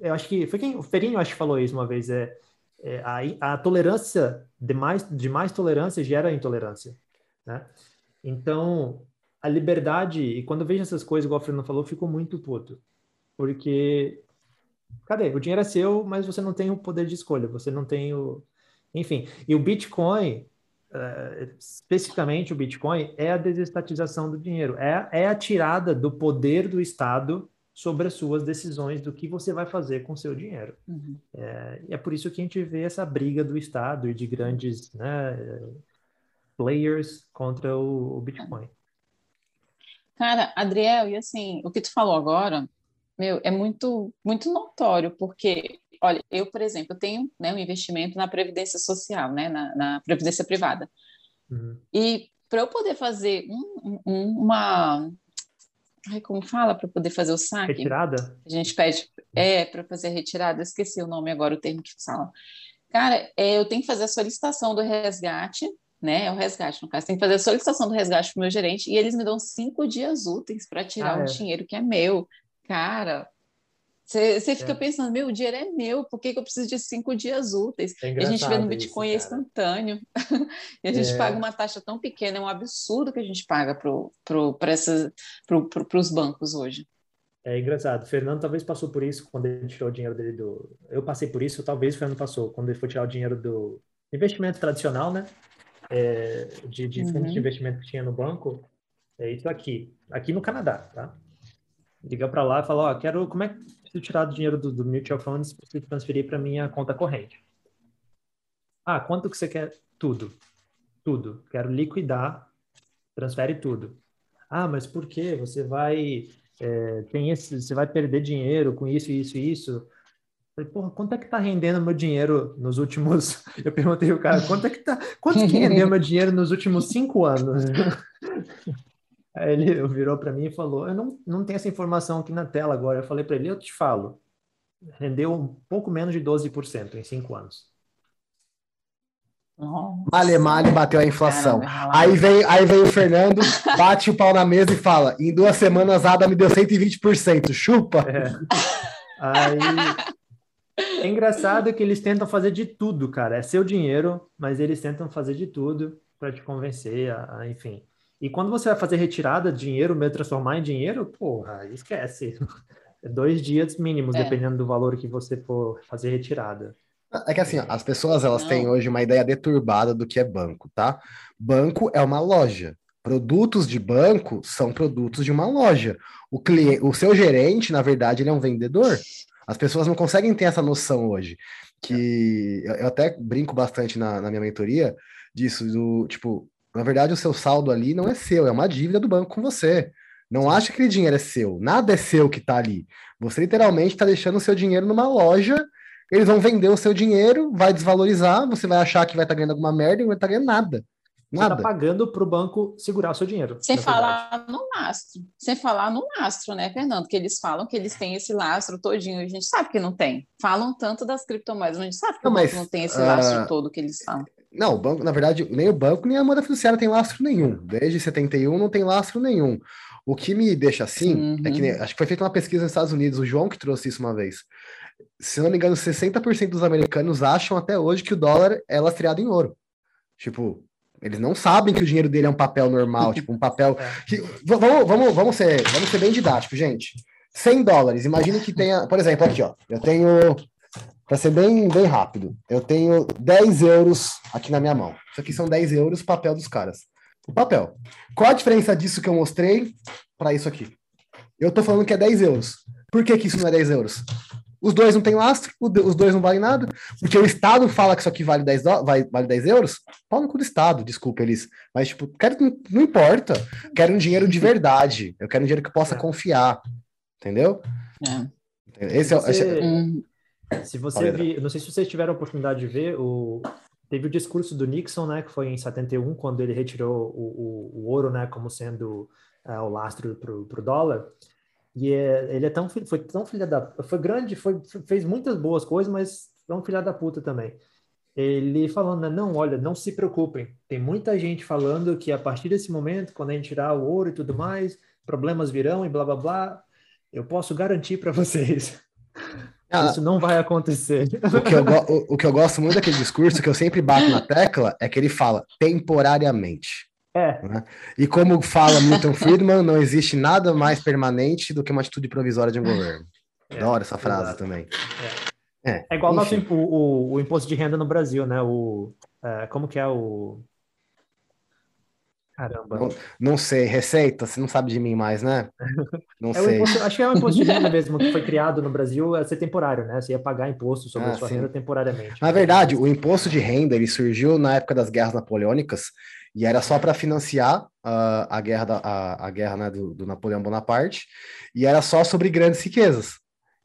eu acho que foi quem o Ferinho acho que falou isso uma vez, é, é a, a tolerância de mais, de mais tolerância gera intolerância, né? Então a liberdade, e quando eu vejo essas coisas, igual o Fernando falou, eu fico muito puto. Porque, cadê? O dinheiro é seu, mas você não tem o poder de escolha, você não tem o. Enfim, e o Bitcoin, uh, especificamente o Bitcoin, é a desestatização do dinheiro, é, é a tirada do poder do Estado sobre as suas decisões do que você vai fazer com o seu dinheiro. Uhum. É, e é por isso que a gente vê essa briga do Estado e de grandes né, players contra o, o Bitcoin. Cara, Adriel, e assim, o que tu falou agora, meu, é muito, muito notório, porque, olha, eu, por exemplo, eu tenho né, um investimento na Previdência Social, né, na, na Previdência Privada. Uhum. E para eu poder fazer um, um, uma. Ai, como fala? Para poder fazer o saque? Retirada? A gente pede. É, para fazer a retirada, eu esqueci o nome agora, o termo que fala. Cara, é, eu tenho que fazer a solicitação do resgate né? É o resgate, no caso. Tem que fazer a solicitação do resgate para o meu gerente e eles me dão cinco dias úteis para tirar ah, o é. dinheiro que é meu. Cara, você fica é. pensando, meu, o dinheiro é meu, por que, que eu preciso de cinco dias úteis? É a gente vê no Bitcoin isso, é instantâneo. e a gente é. paga uma taxa tão pequena, é um absurdo que a gente paga para pro, pro, os bancos hoje. É engraçado. O Fernando talvez passou por isso quando ele tirou o dinheiro dele do. Eu passei por isso, talvez o Fernando passou, quando ele foi tirar o dinheiro do investimento tradicional, né? É, de, de fundos uhum. de investimento que tinha no banco, é isso aqui, aqui no Canadá, tá? Liga para lá e fala, ó, quero, como é que preciso tirar do dinheiro do, do mutual funds, preciso transferir para minha conta corrente. Ah, quanto que você quer? Tudo. Tudo. Quero liquidar, transfere tudo. Ah, mas por quê? Você vai é, tem esse, você vai perder dinheiro com isso, isso e isso. Falei, porra, quanto é que tá rendendo meu dinheiro nos últimos. Eu perguntei o cara, quanto é que tá. Quanto que rendeu meu dinheiro nos últimos cinco anos? Aí ele virou para mim e falou: Eu não, não tenho essa informação aqui na tela agora. Eu falei para ele: Eu te falo. Rendeu um pouco menos de 12% em cinco anos. Male, male, bateu a inflação. Caramba, aí vem, aí vem o Fernando, bate o pau na mesa e fala: em duas semanas a Ada me deu 120%, chupa. É. Aí é engraçado que eles tentam fazer de tudo, cara. É seu dinheiro, mas eles tentam fazer de tudo para te convencer, a, a, enfim. E quando você vai fazer retirada de dinheiro, mesmo transformar em dinheiro, porra, esquece. É dois dias mínimos, é. dependendo do valor que você for fazer retirada. É que assim, as pessoas elas Não. têm hoje uma ideia deturbada do que é banco, tá? Banco é uma loja. Produtos de banco são produtos de uma loja. O cliente, o seu gerente, na verdade, ele é um vendedor. As pessoas não conseguem ter essa noção hoje. Que eu até brinco bastante na, na minha mentoria disso, do tipo, na verdade, o seu saldo ali não é seu, é uma dívida do banco com você. Não acha que aquele dinheiro é seu. Nada é seu que está ali. Você literalmente está deixando o seu dinheiro numa loja eles vão vender o seu dinheiro, vai desvalorizar, você vai achar que vai estar tá ganhando alguma merda e não vai estar tá ganhando nada. Nada. Você está pagando para o banco segurar o seu dinheiro. Sem falar verdade. no lastro. Sem falar no lastro, né, Fernando? Que eles falam que eles têm esse lastro todinho. A gente sabe que não tem. Falam tanto das criptomoedas, mas a gente sabe que não, o banco mas, não tem esse lastro uh... todo que eles falam. Não, o banco, na verdade, nem o banco nem a moeda fiduciária tem lastro nenhum. Desde 71 não tem lastro nenhum. O que me deixa assim uhum. é que uhum. acho que foi feita uma pesquisa nos Estados Unidos, o João que trouxe isso uma vez se não me engano, 60% dos americanos acham até hoje que o dólar é lastreado em ouro. Tipo, eles não sabem que o dinheiro dele é um papel normal, tipo, um papel. É. Que, vamos, vamos, vamos, ser, vamos ser bem didáticos, gente. 100 dólares, imagine que tenha, por exemplo, aqui, ó, eu tenho, para ser bem, bem rápido, eu tenho 10 euros aqui na minha mão. Isso aqui são 10 euros, papel dos caras. O papel. Qual a diferença disso que eu mostrei para isso aqui? Eu tô falando que é 10 euros. Por que, que isso não é 10 euros? Os dois não têm lastro, os dois não valem nada, porque o Estado fala que isso aqui vale 10, do... vale 10 euros. Pau no cu do Estado, desculpa eles. Mas, tipo, quero, não importa. Quero um dinheiro de verdade. Eu quero um dinheiro que possa é. confiar. Entendeu? É. Esse é, você, esse é... Se você vi, não sei se vocês tiveram a oportunidade de ver, o, teve o discurso do Nixon, né, que foi em 71, quando ele retirou o, o, o ouro, né, como sendo uh, o lastro para o dólar. E é, ele é tão foi tão filha da foi grande, foi fez muitas boas coisas, mas é um filha da puta também. Ele falando, né, não, olha, não se preocupem. Tem muita gente falando que a partir desse momento, quando a gente tirar o ouro e tudo mais, problemas virão e blá blá blá. Eu posso garantir para vocês. Ah, Isso não vai acontecer. O que, eu, o, o que eu gosto muito daquele discurso, que eu sempre bato na tecla, é que ele fala temporariamente. É. Né? E como fala Milton Friedman, não existe nada mais permanente do que uma atitude provisória de um governo. É, Adoro essa frase exato. também. É, é, é igual nosso, o, o, o, imposto de renda no Brasil, né? O, é, como que é o... Caramba. Não, não, sei, receita, você não sabe de mim mais, né? Não é sei. Imposto, acho que é um imposto de renda mesmo que foi criado no Brasil, é ser temporário, né? Você ia pagar imposto sobre ah, a sua sim. renda temporariamente. Na verdade, o imposto de renda ele surgiu na época das guerras napoleônicas e era só para financiar uh, a guerra, da, a, a guerra né, do, do, Napoleão Bonaparte, e era só sobre grandes riquezas.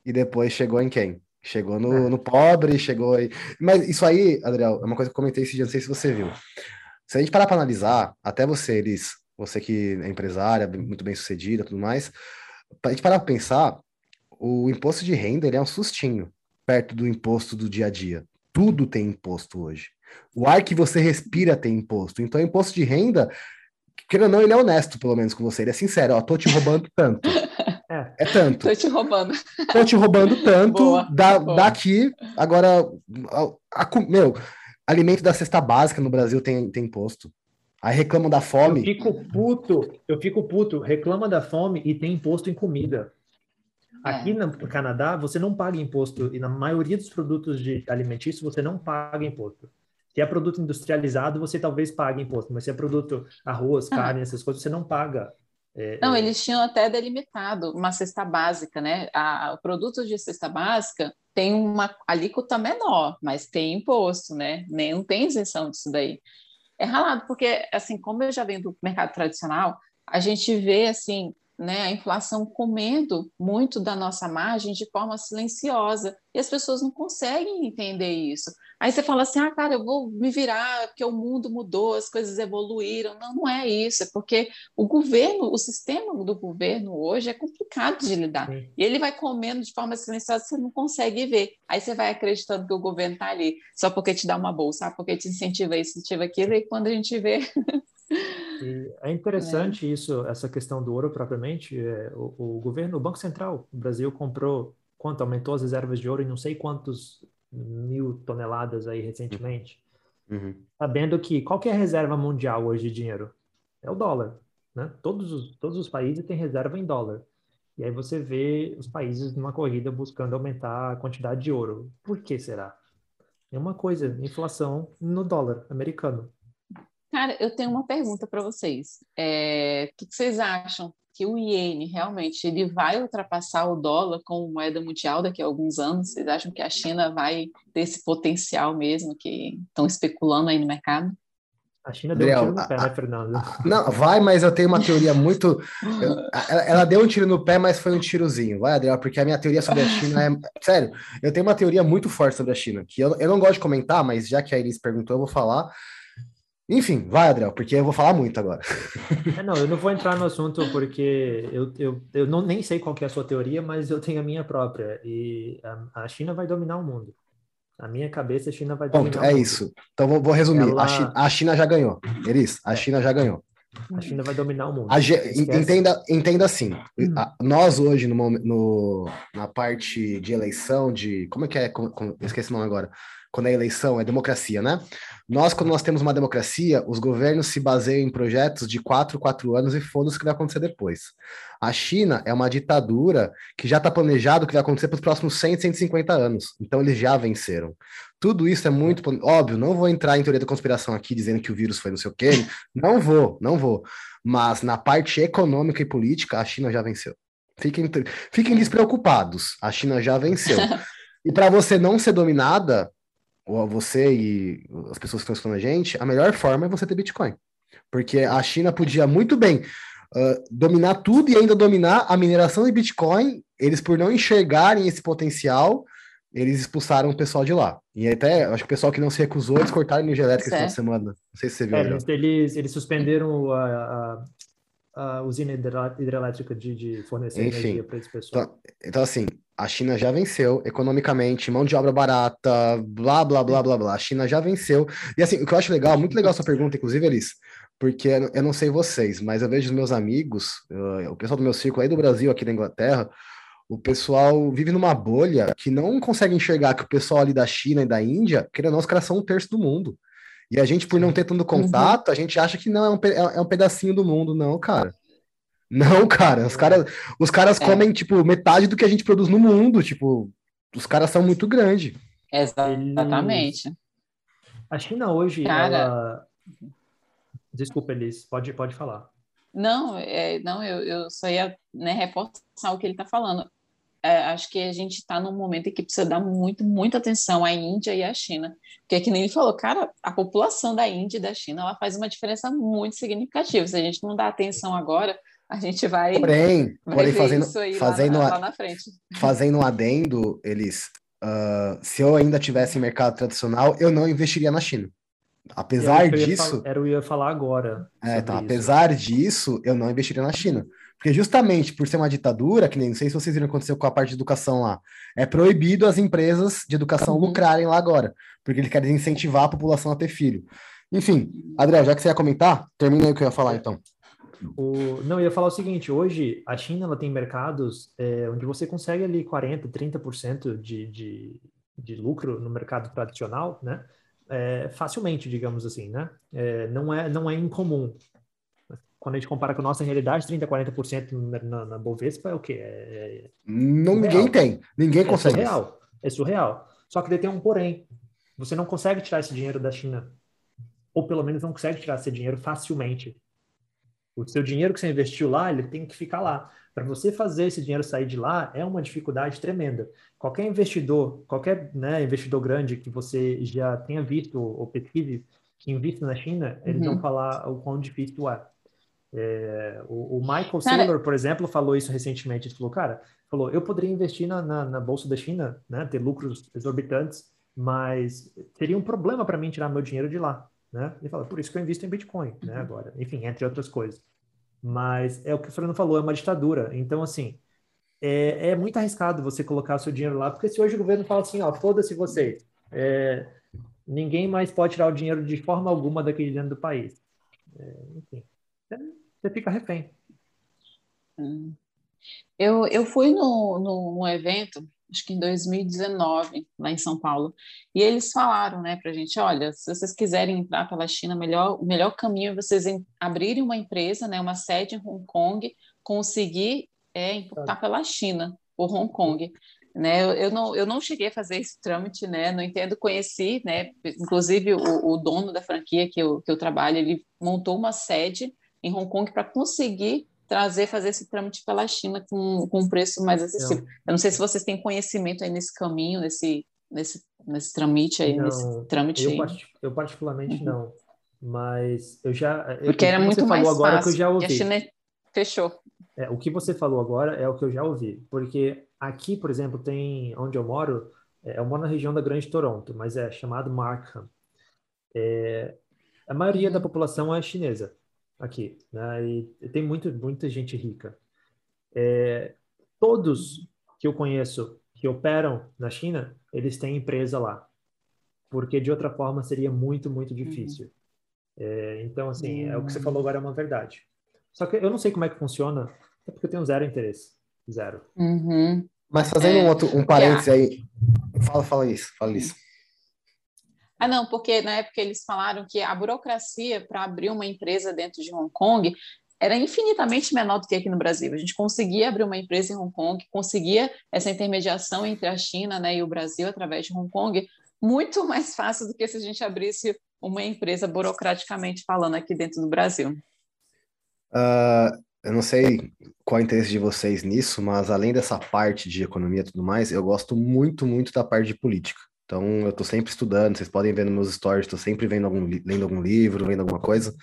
E depois chegou em quem? Chegou no, é. no pobre, chegou. Aí... Mas isso aí, Adriel, é uma coisa que eu comentei esse dia, não sei se você viu. Se a gente parar para analisar, até você, Elis, você que é empresária, muito bem sucedida tudo mais, a gente parar para pensar, o imposto de renda ele é um sustinho perto do imposto do dia a dia. Tudo tem imposto hoje. O ar que você respira tem imposto. Então, imposto de renda, querendo ou não, ele é honesto, pelo menos, com você. Ele é sincero, ó, tô te roubando tanto. É, é tanto. Tô te roubando. Tô te roubando tanto boa, da, boa. daqui. Agora, a, a, meu, alimento da cesta básica no Brasil tem, tem imposto. Aí reclamam da fome. Eu fico puto, eu fico puto, reclama da fome e tem imposto em comida. Aqui é. no Canadá, você não paga imposto, e na maioria dos produtos de alimentícios você não paga imposto. Se é produto industrializado, você talvez pague imposto, mas se é produto arroz, ah. carne, essas coisas, você não paga. É, não, é... eles tinham até delimitado uma cesta básica, né? A, o produto de cesta básica tem uma alíquota menor, mas tem imposto, né? Nem, não tem isenção disso daí. É ralado, porque, assim, como eu já venho do mercado tradicional, a gente vê, assim, né, a inflação comendo muito da nossa margem de forma silenciosa e as pessoas não conseguem entender isso. Aí você fala assim, ah, cara, eu vou me virar porque o mundo mudou, as coisas evoluíram. Não, não é isso, é porque o governo, o sistema do governo hoje é complicado de lidar. Sim. E ele vai comendo de forma silenciosa, você não consegue ver. Aí você vai acreditando que o governo está ali só porque te dá uma bolsa, porque te incentiva isso, incentiva aquilo, e quando a gente vê E é interessante é. isso, essa questão do ouro propriamente. É, o, o, governo, o Banco Central do Brasil comprou quanto? Aumentou as reservas de ouro em não sei quantos mil toneladas aí recentemente. Uhum. Sabendo que qual que é a reserva mundial hoje de dinheiro? É o dólar. Né? Todos, os, todos os países têm reserva em dólar. E aí você vê os países numa corrida buscando aumentar a quantidade de ouro. Por que será? É uma coisa, inflação no dólar americano. Cara, eu tenho uma pergunta para vocês. É, o que vocês acham que o iene realmente ele vai ultrapassar o dólar como moeda mundial daqui a alguns anos? Vocês acham que a China vai ter esse potencial mesmo que estão especulando aí no mercado? A China deu Gabriel, um tiro no pé, a, né, Fernando? Não, vai, mas eu tenho uma teoria muito. ela, ela, deu um tiro no pé, mas foi um tirozinho. Vai, Adriel, porque a minha teoria sobre a China é. Sério, eu tenho uma teoria muito forte sobre a China, que eu, eu não gosto de comentar, mas já que a Iris perguntou, eu vou falar. Enfim, vai, Adriel, porque eu vou falar muito agora. É, não, eu não vou entrar no assunto porque eu, eu, eu não, nem sei qual é a sua teoria, mas eu tenho a minha própria. E a, a China vai dominar o mundo. Na minha cabeça, a China vai dominar Ponto, é isso. Então vou, vou resumir. Ela... A, China, a, China, já ganhou. Eris, a é. China já ganhou. A China vai dominar o mundo. entenda, entenda assim. Hum. nós hoje, no, no, na parte de eleição, de. Como é que é? Com, com, esqueci o nome agora quando é eleição, é democracia, né? Nós, quando nós temos uma democracia, os governos se baseiam em projetos de quatro, quatro anos e foda-se o que vai acontecer depois. A China é uma ditadura que já está planejado o que vai acontecer para os próximos 100, 150 anos. Então, eles já venceram. Tudo isso é muito óbvio. Não vou entrar em teoria da conspiração aqui dizendo que o vírus foi não sei o quê. Não vou, não vou. Mas na parte econômica e política, a China já venceu. Fiquem, fiquem despreocupados. A China já venceu. E para você não ser dominada, ou você e as pessoas que estão escutando a gente, a melhor forma é você ter Bitcoin. Porque a China podia muito bem uh, dominar tudo e ainda dominar a mineração de Bitcoin. Eles, por não enxergarem esse potencial, eles expulsaram o pessoal de lá. E até, acho que o pessoal que não se recusou, eles cortaram energia elétrica essa semana. Não sei se você viu. É, eles, eles suspenderam a, a, a usina hidrelétrica de, de fornecer Enfim, energia para esse pessoal. Então, então, assim, a China já venceu economicamente, mão de obra barata, blá, blá, blá, blá, blá. A China já venceu. E assim, o que eu acho legal, muito legal essa pergunta, inclusive, Elis, porque eu não sei vocês, mas eu vejo os meus amigos, o pessoal do meu círculo aí do Brasil, aqui da Inglaterra, o pessoal vive numa bolha que não consegue enxergar que o pessoal ali da China e da Índia, querendo ou não, os caras são um terço do mundo. E a gente, por não ter tanto contato, uhum. a gente acha que não, é um, é um pedacinho do mundo, não, cara. Não, cara, os caras, os caras é. comem, tipo, metade do que a gente produz no mundo, tipo, os caras são muito grandes. Exatamente. A China hoje, cara... ela... Desculpa, Elis, pode, pode falar. Não, é, não eu, eu só ia né, reforçar o que ele está falando. É, acho que a gente está num momento em que precisa dar muito, muita atenção à Índia e à China. Porque, que nem ele falou, cara, a população da Índia e da China ela faz uma diferença muito significativa. Se a gente não dá atenção agora, a gente vai. Porém, vai porém fazendo, fazendo, lá, lá, na frente. Fazendo um adendo, eles. Uh, se eu ainda tivesse mercado tradicional, eu não investiria na China. Apesar disso. Era o que eu ia falar agora. É, então, apesar disso, eu não investiria na China. Porque justamente por ser uma ditadura, que nem não sei se vocês viram acontecer com a parte de educação lá, é proibido as empresas de educação uhum. lucrarem lá agora, porque ele quer incentivar a população a ter filho. Enfim, Adriel, já que você ia comentar, termina aí o que eu ia falar então. O, não, eu ia falar o seguinte, hoje a China ela tem mercados é, onde você consegue ali 40%, 30% de, de, de lucro no mercado tradicional, né? É, facilmente, digamos assim, né? É, não, é, não é incomum. Quando a gente compara com a nossa realidade, 30%, 40% na, na Bovespa é o quê? É, não, ninguém tem, ninguém consegue. É surreal, é surreal. Só que daí tem um porém. você não consegue tirar esse dinheiro da China, ou pelo menos não consegue tirar esse dinheiro facilmente. O seu dinheiro que você investiu lá, ele tem que ficar lá. Para você fazer esse dinheiro sair de lá, é uma dificuldade tremenda. Qualquer investidor, qualquer né, investidor grande que você já tenha visto ou pesquise, que invista na China, eles uhum. vão falar o quão difícil é. é o, o, Michael cara... Saylor, por exemplo, falou isso recentemente. Ele falou, cara, falou, eu poderia investir na, na, na bolsa da China, né, ter lucros exorbitantes, mas seria um problema para mim tirar meu dinheiro de lá né? Ele fala, por isso que eu invisto em Bitcoin, né? Uhum. Agora, enfim, entre outras coisas. Mas é o que o Fernando falou, é uma ditadura. Então, assim, é, é muito arriscado você colocar seu dinheiro lá, porque se hoje o governo fala assim, ó, foda-se vocês, é, ninguém mais pode tirar o dinheiro de forma alguma daquele dentro do país. É, enfim, você fica refém. Hum. Eu, eu fui no, no, no evento acho que em 2019, lá em São Paulo. E eles falaram, né, para a gente, olha, se vocês quiserem entrar pela China, melhor, o melhor caminho é vocês abrirem uma empresa, né, uma sede em Hong Kong, conseguir é, importar pela China, por Hong Kong. Né, eu, eu, não, eu não cheguei a fazer esse trâmite, né, não entendo, conheci, né, inclusive o, o dono da franquia que eu, que eu trabalho, ele montou uma sede em Hong Kong para conseguir trazer, fazer esse trâmite pela China com, com um preço mais acessível. Eu não sei se vocês têm conhecimento aí nesse caminho, nesse, nesse, nesse trâmite aí, não, nesse trâmite eu, aí. eu particularmente uhum. não, mas eu já... Porque era muito mais agora fácil, que eu já ouvi. a China fechou. É, o que você falou agora é o que eu já ouvi, porque aqui, por exemplo, tem, onde eu moro, é, eu moro na região da Grande Toronto, mas é chamado Markham. É, a maioria da população é chinesa aqui, né? E tem muito, muita gente rica. É, todos que eu conheço que operam na China, eles têm empresa lá, porque de outra forma seria muito, muito difícil. Uhum. É, então, assim, uhum. é o que você falou agora é uma verdade. Só que eu não sei como é que funciona, é porque eu tenho zero interesse, zero. Uhum. Mas fazendo é, um outro, um parênteses aí, fala, fala isso, fala isso. Ah, não, porque na época eles falaram que a burocracia para abrir uma empresa dentro de Hong Kong era infinitamente menor do que aqui no Brasil. A gente conseguia abrir uma empresa em Hong Kong, conseguia essa intermediação entre a China né, e o Brasil através de Hong Kong muito mais fácil do que se a gente abrisse uma empresa burocraticamente falando aqui dentro do Brasil. Uh, eu não sei qual é o interesse de vocês nisso, mas além dessa parte de economia e tudo mais, eu gosto muito, muito da parte de política. Então, eu estou sempre estudando, vocês podem ver nos meus stories, estou sempre vendo algum, lendo algum livro, vendo alguma coisa.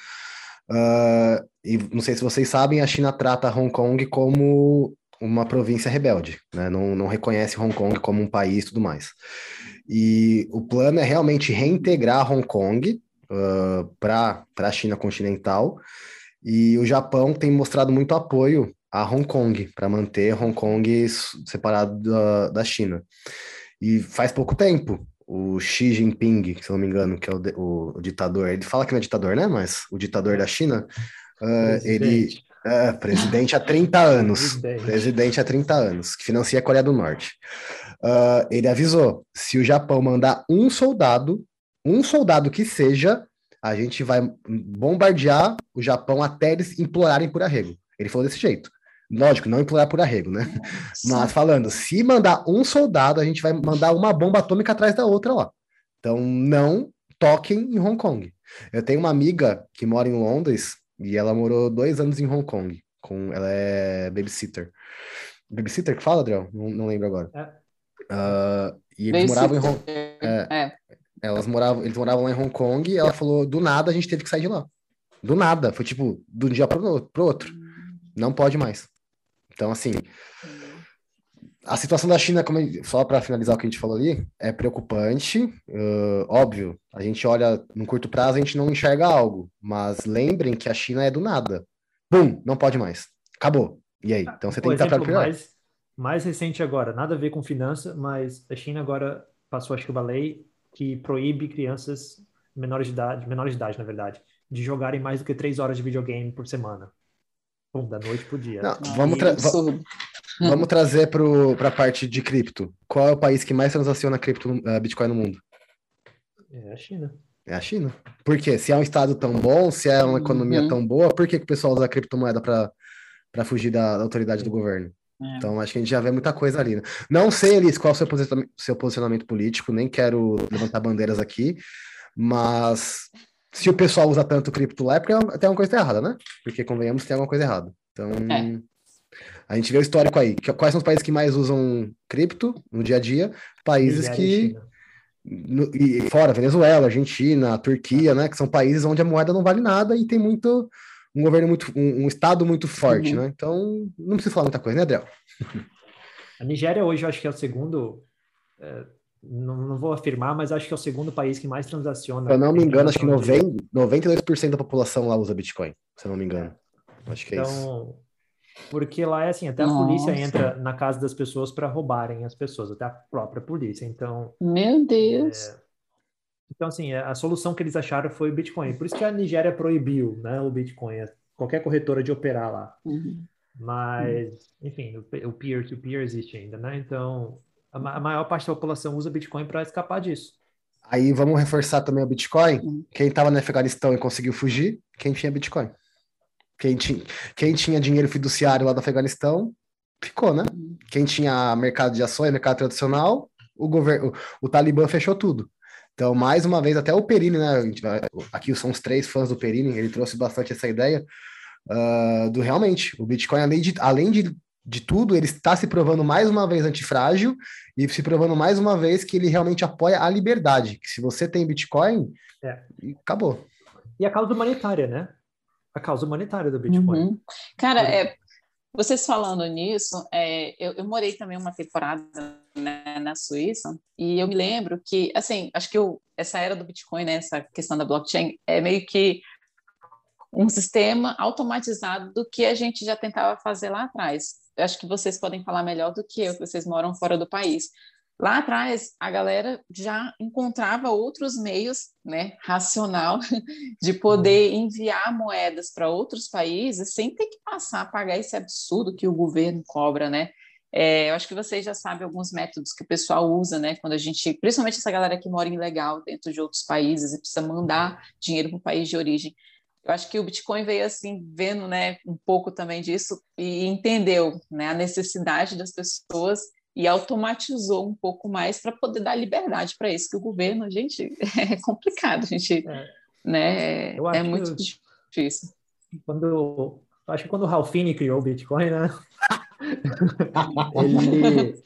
Uh, e não sei se vocês sabem, a China trata Hong Kong como uma província rebelde, né? não, não reconhece Hong Kong como um país e tudo mais. E o plano é realmente reintegrar Hong Kong uh, para a China continental, e o Japão tem mostrado muito apoio a Hong Kong, para manter Hong Kong separado da, da China. E faz pouco tempo, o Xi Jinping, se não me engano, que é o, o, o ditador, ele fala que não é ditador, né? Mas o ditador da China, uh, ele é presidente há 30 anos. Presidente. presidente há 30 anos, que financia a Coreia do Norte. Uh, ele avisou: se o Japão mandar um soldado, um soldado que seja, a gente vai bombardear o Japão até eles implorarem por arrego. Ele falou desse jeito. Lógico, não implorar por arrego, né? Mas falando, se mandar um soldado, a gente vai mandar uma bomba atômica atrás da outra lá. Então, não toquem em Hong Kong. Eu tenho uma amiga que mora em Londres e ela morou dois anos em Hong Kong. Com, ela é babysitter. Babysitter que fala, Adriel? Não, não lembro agora. É. Uh, e eles moravam em Hong é, é. Elas moravam, eles moravam lá em Hong Kong e ela falou: do nada a gente teve que sair de lá. Do nada. Foi tipo, de um dia para o outro. Não pode mais. Então, assim, a situação da China, como, só para finalizar o que a gente falou ali, é preocupante. Uh, óbvio, a gente olha no curto prazo, a gente não enxerga algo, mas lembrem que a China é do nada. Bum, não pode mais. Acabou. E aí? Então você tem que estar para. Mais, mais recente agora, nada a ver com finança, mas a China agora passou, acho que uma lei que proíbe crianças menores de idade, menores de idade, na verdade, de jogarem mais do que três horas de videogame por semana. Bom, da noite pro dia. Não, vamos, tra vamos trazer para a parte de cripto. Qual é o país que mais transaciona cripto, uh, Bitcoin no mundo? É a China. É a China. Por quê? Se é um estado tão bom, se é uma economia uhum. tão boa, por que, que o pessoal usa a criptomoeda para fugir da, da, autoridade do governo? É. Então, acho que a gente já vê muita coisa ali. Né? Não sei, Elis, qual é o seu posicionamento, seu posicionamento político, nem quero levantar bandeiras aqui, mas se o pessoal usa tanto cripto lá, é porque tem uma coisa errada, né? Porque, convenhamos, tem alguma coisa errada. Então, é. a gente vê o histórico aí. Quais são os países que mais usam cripto no dia a dia? Países que. No, e fora, Venezuela, Argentina, Turquia, né? Que são países onde a moeda não vale nada e tem muito um governo muito, um, um estado muito forte, uhum. né? Então, não precisa falar muita coisa, né, Adriel? A Nigéria hoje eu acho que é o segundo, é, não, não, vou afirmar, mas acho que é o segundo país que mais transaciona. Se eu não me engano, acho que 90, 92% da população lá usa Bitcoin, se eu não me engano. Acho que é então, isso. Porque lá é assim, até a Nossa. polícia entra na casa das pessoas para roubarem as pessoas, até a própria polícia. Então. Meu Deus! É, então, assim, a solução que eles acharam foi o Bitcoin. Por isso que a Nigéria proibiu né, o Bitcoin, qualquer corretora de operar lá. Uhum. Mas, enfim, o peer-to-peer -peer existe ainda, né? Então, a, maior parte da população usa Bitcoin para escapar disso. Aí vamos reforçar também o Bitcoin. Uhum. Quem estava no Afeganistão e conseguiu fugir, quem tinha Bitcoin. Quem tinha, quem tinha dinheiro fiduciário lá do Afeganistão, ficou, né? Uhum. Quem tinha mercado de ações, mercado tradicional, o governo, o, o Talibã fechou tudo. Então, mais uma vez, até o Perini, né? Aqui são os três fãs do Perini, ele trouxe bastante essa ideia uh, do realmente, o Bitcoin, além de, além de, de tudo, ele está se provando mais uma vez antifrágil e se provando mais uma vez que ele realmente apoia a liberdade. Que se você tem Bitcoin, é. acabou. E a causa humanitária, né? A causa humanitária do Bitcoin. Uhum. Cara, é, vocês falando nisso, é, eu, eu, morei também uma temporada né, na Suíça e eu me lembro que, assim, acho que eu, essa era do Bitcoin, né, essa questão da blockchain, é meio que um sistema automatizado do que a gente já tentava fazer lá atrás. Eu acho que vocês podem falar melhor do que eu, que vocês moram fora do país. Lá atrás, a galera já encontrava outros meios, né, racional, de poder uhum. enviar moedas para outros países sem ter que passar a pagar esse absurdo que o governo cobra, né? É, eu acho que vocês já sabem alguns métodos que o pessoal usa, né? Quando a gente, principalmente essa galera que mora ilegal dentro de outros países e precisa mandar dinheiro para o país de origem. Eu acho que o Bitcoin veio assim, vendo, né, um pouco também disso e entendeu, né, a necessidade das pessoas e automatizou um pouco mais para poder dar liberdade para isso, que o governo, gente, é complicado, gente, é. né? é muito difícil. Quando, acho que quando o Ralphine criou o Bitcoin, né? ele,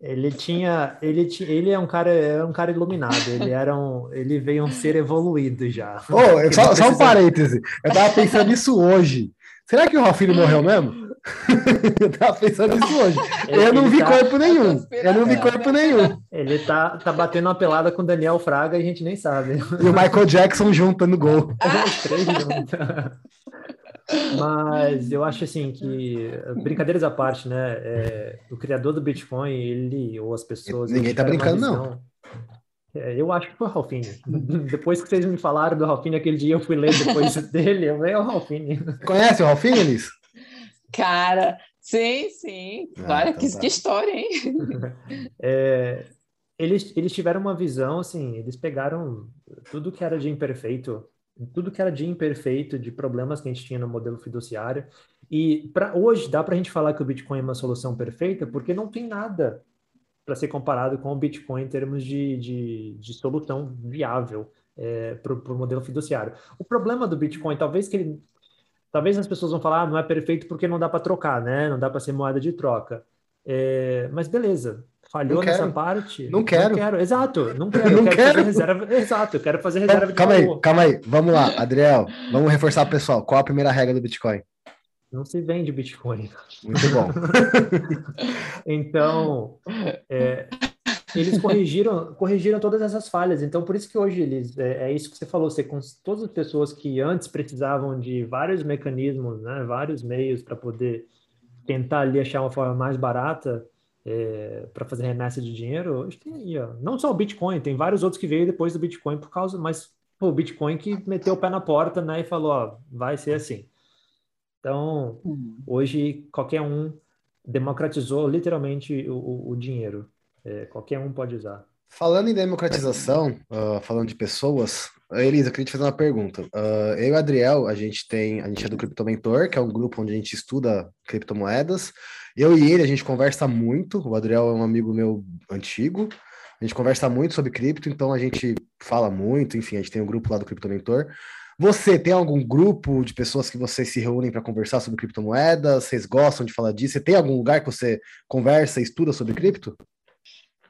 ele tinha, ele tinha, ele é um cara, é um cara iluminado. Ele era um, ele veio um ser evoluído já. Oh, só, só um parêntese. Eu tava pensando nisso hoje. Será que o Ralphine morreu mesmo? eu tava pensando nisso hoje. Ele, eu não vi tá... corpo nenhum. Eu não vi corpo nenhum. Ele tá, tá batendo uma pelada com o Daniel Fraga e a gente nem sabe. E o Michael Jackson junto no gol. Os três juntos. Mas eu acho assim que, brincadeiras à parte, né? É, o criador do Bitcoin, ele ou as pessoas. Ninguém tá brincando, visão, não. É, eu acho que foi o Ralfine. depois que vocês me falaram do Ralfine aquele dia, eu fui ler depois dele, eu leio o Ralfine. Conhece o Ralfine, Liz? Cara, sim, sim. Ah, então que, tá. que, história, hein? É, eles, eles tiveram uma visão, assim, eles pegaram tudo que era de imperfeito, tudo que era de imperfeito, de problemas que a gente tinha no modelo fiduciário, e para hoje dá para a gente falar que o Bitcoin é uma solução perfeita, porque não tem nada para ser comparado com o Bitcoin em termos de, de, de solução viável é, para o modelo fiduciário. O problema do Bitcoin, talvez que ele Talvez as pessoas vão falar, ah, não é perfeito porque não dá para trocar, né? Não dá para ser moeda de troca. É, mas beleza, falhou nessa parte. Não quero. Não quero, exato. Não quero. não quero, quero. fazer reserva. Exato, eu quero fazer reserva de Calma aí, calma aí. Vamos lá, Adriel. Vamos reforçar o pessoal. Qual a primeira regra do Bitcoin? Não se vende Bitcoin. Muito bom. então, é, eles corrigiram, corrigiram todas essas falhas. Então, por isso que hoje eles é, é, isso que você falou. Você com todas as pessoas que antes precisavam de vários mecanismos, né, vários meios para poder tentar ali achar uma forma mais barata é, para fazer remessa de dinheiro. Hoje tem aí, ó, não só o Bitcoin, tem vários outros que veio depois do Bitcoin por causa, mas pô, o Bitcoin que meteu o pé na porta, né, e falou, ó, vai ser assim. Então, uhum. hoje qualquer um democratizou literalmente o, o, o dinheiro. É, qualquer um pode usar. Falando em democratização, uh, falando de pessoas, Elisa, eu queria te fazer uma pergunta. Uh, eu e o Adriel, a gente tem, a gente é do Cripto Mentor, que é um grupo onde a gente estuda criptomoedas, Eu e ele, a gente conversa muito. O Adriel é um amigo meu antigo. A gente conversa muito sobre cripto, então a gente fala muito. Enfim, a gente tem um grupo lá do Cripto Mentor. Você tem algum grupo de pessoas que vocês se reúnem para conversar sobre criptomoedas? Vocês gostam de falar disso? Você tem algum lugar que você conversa e estuda sobre cripto?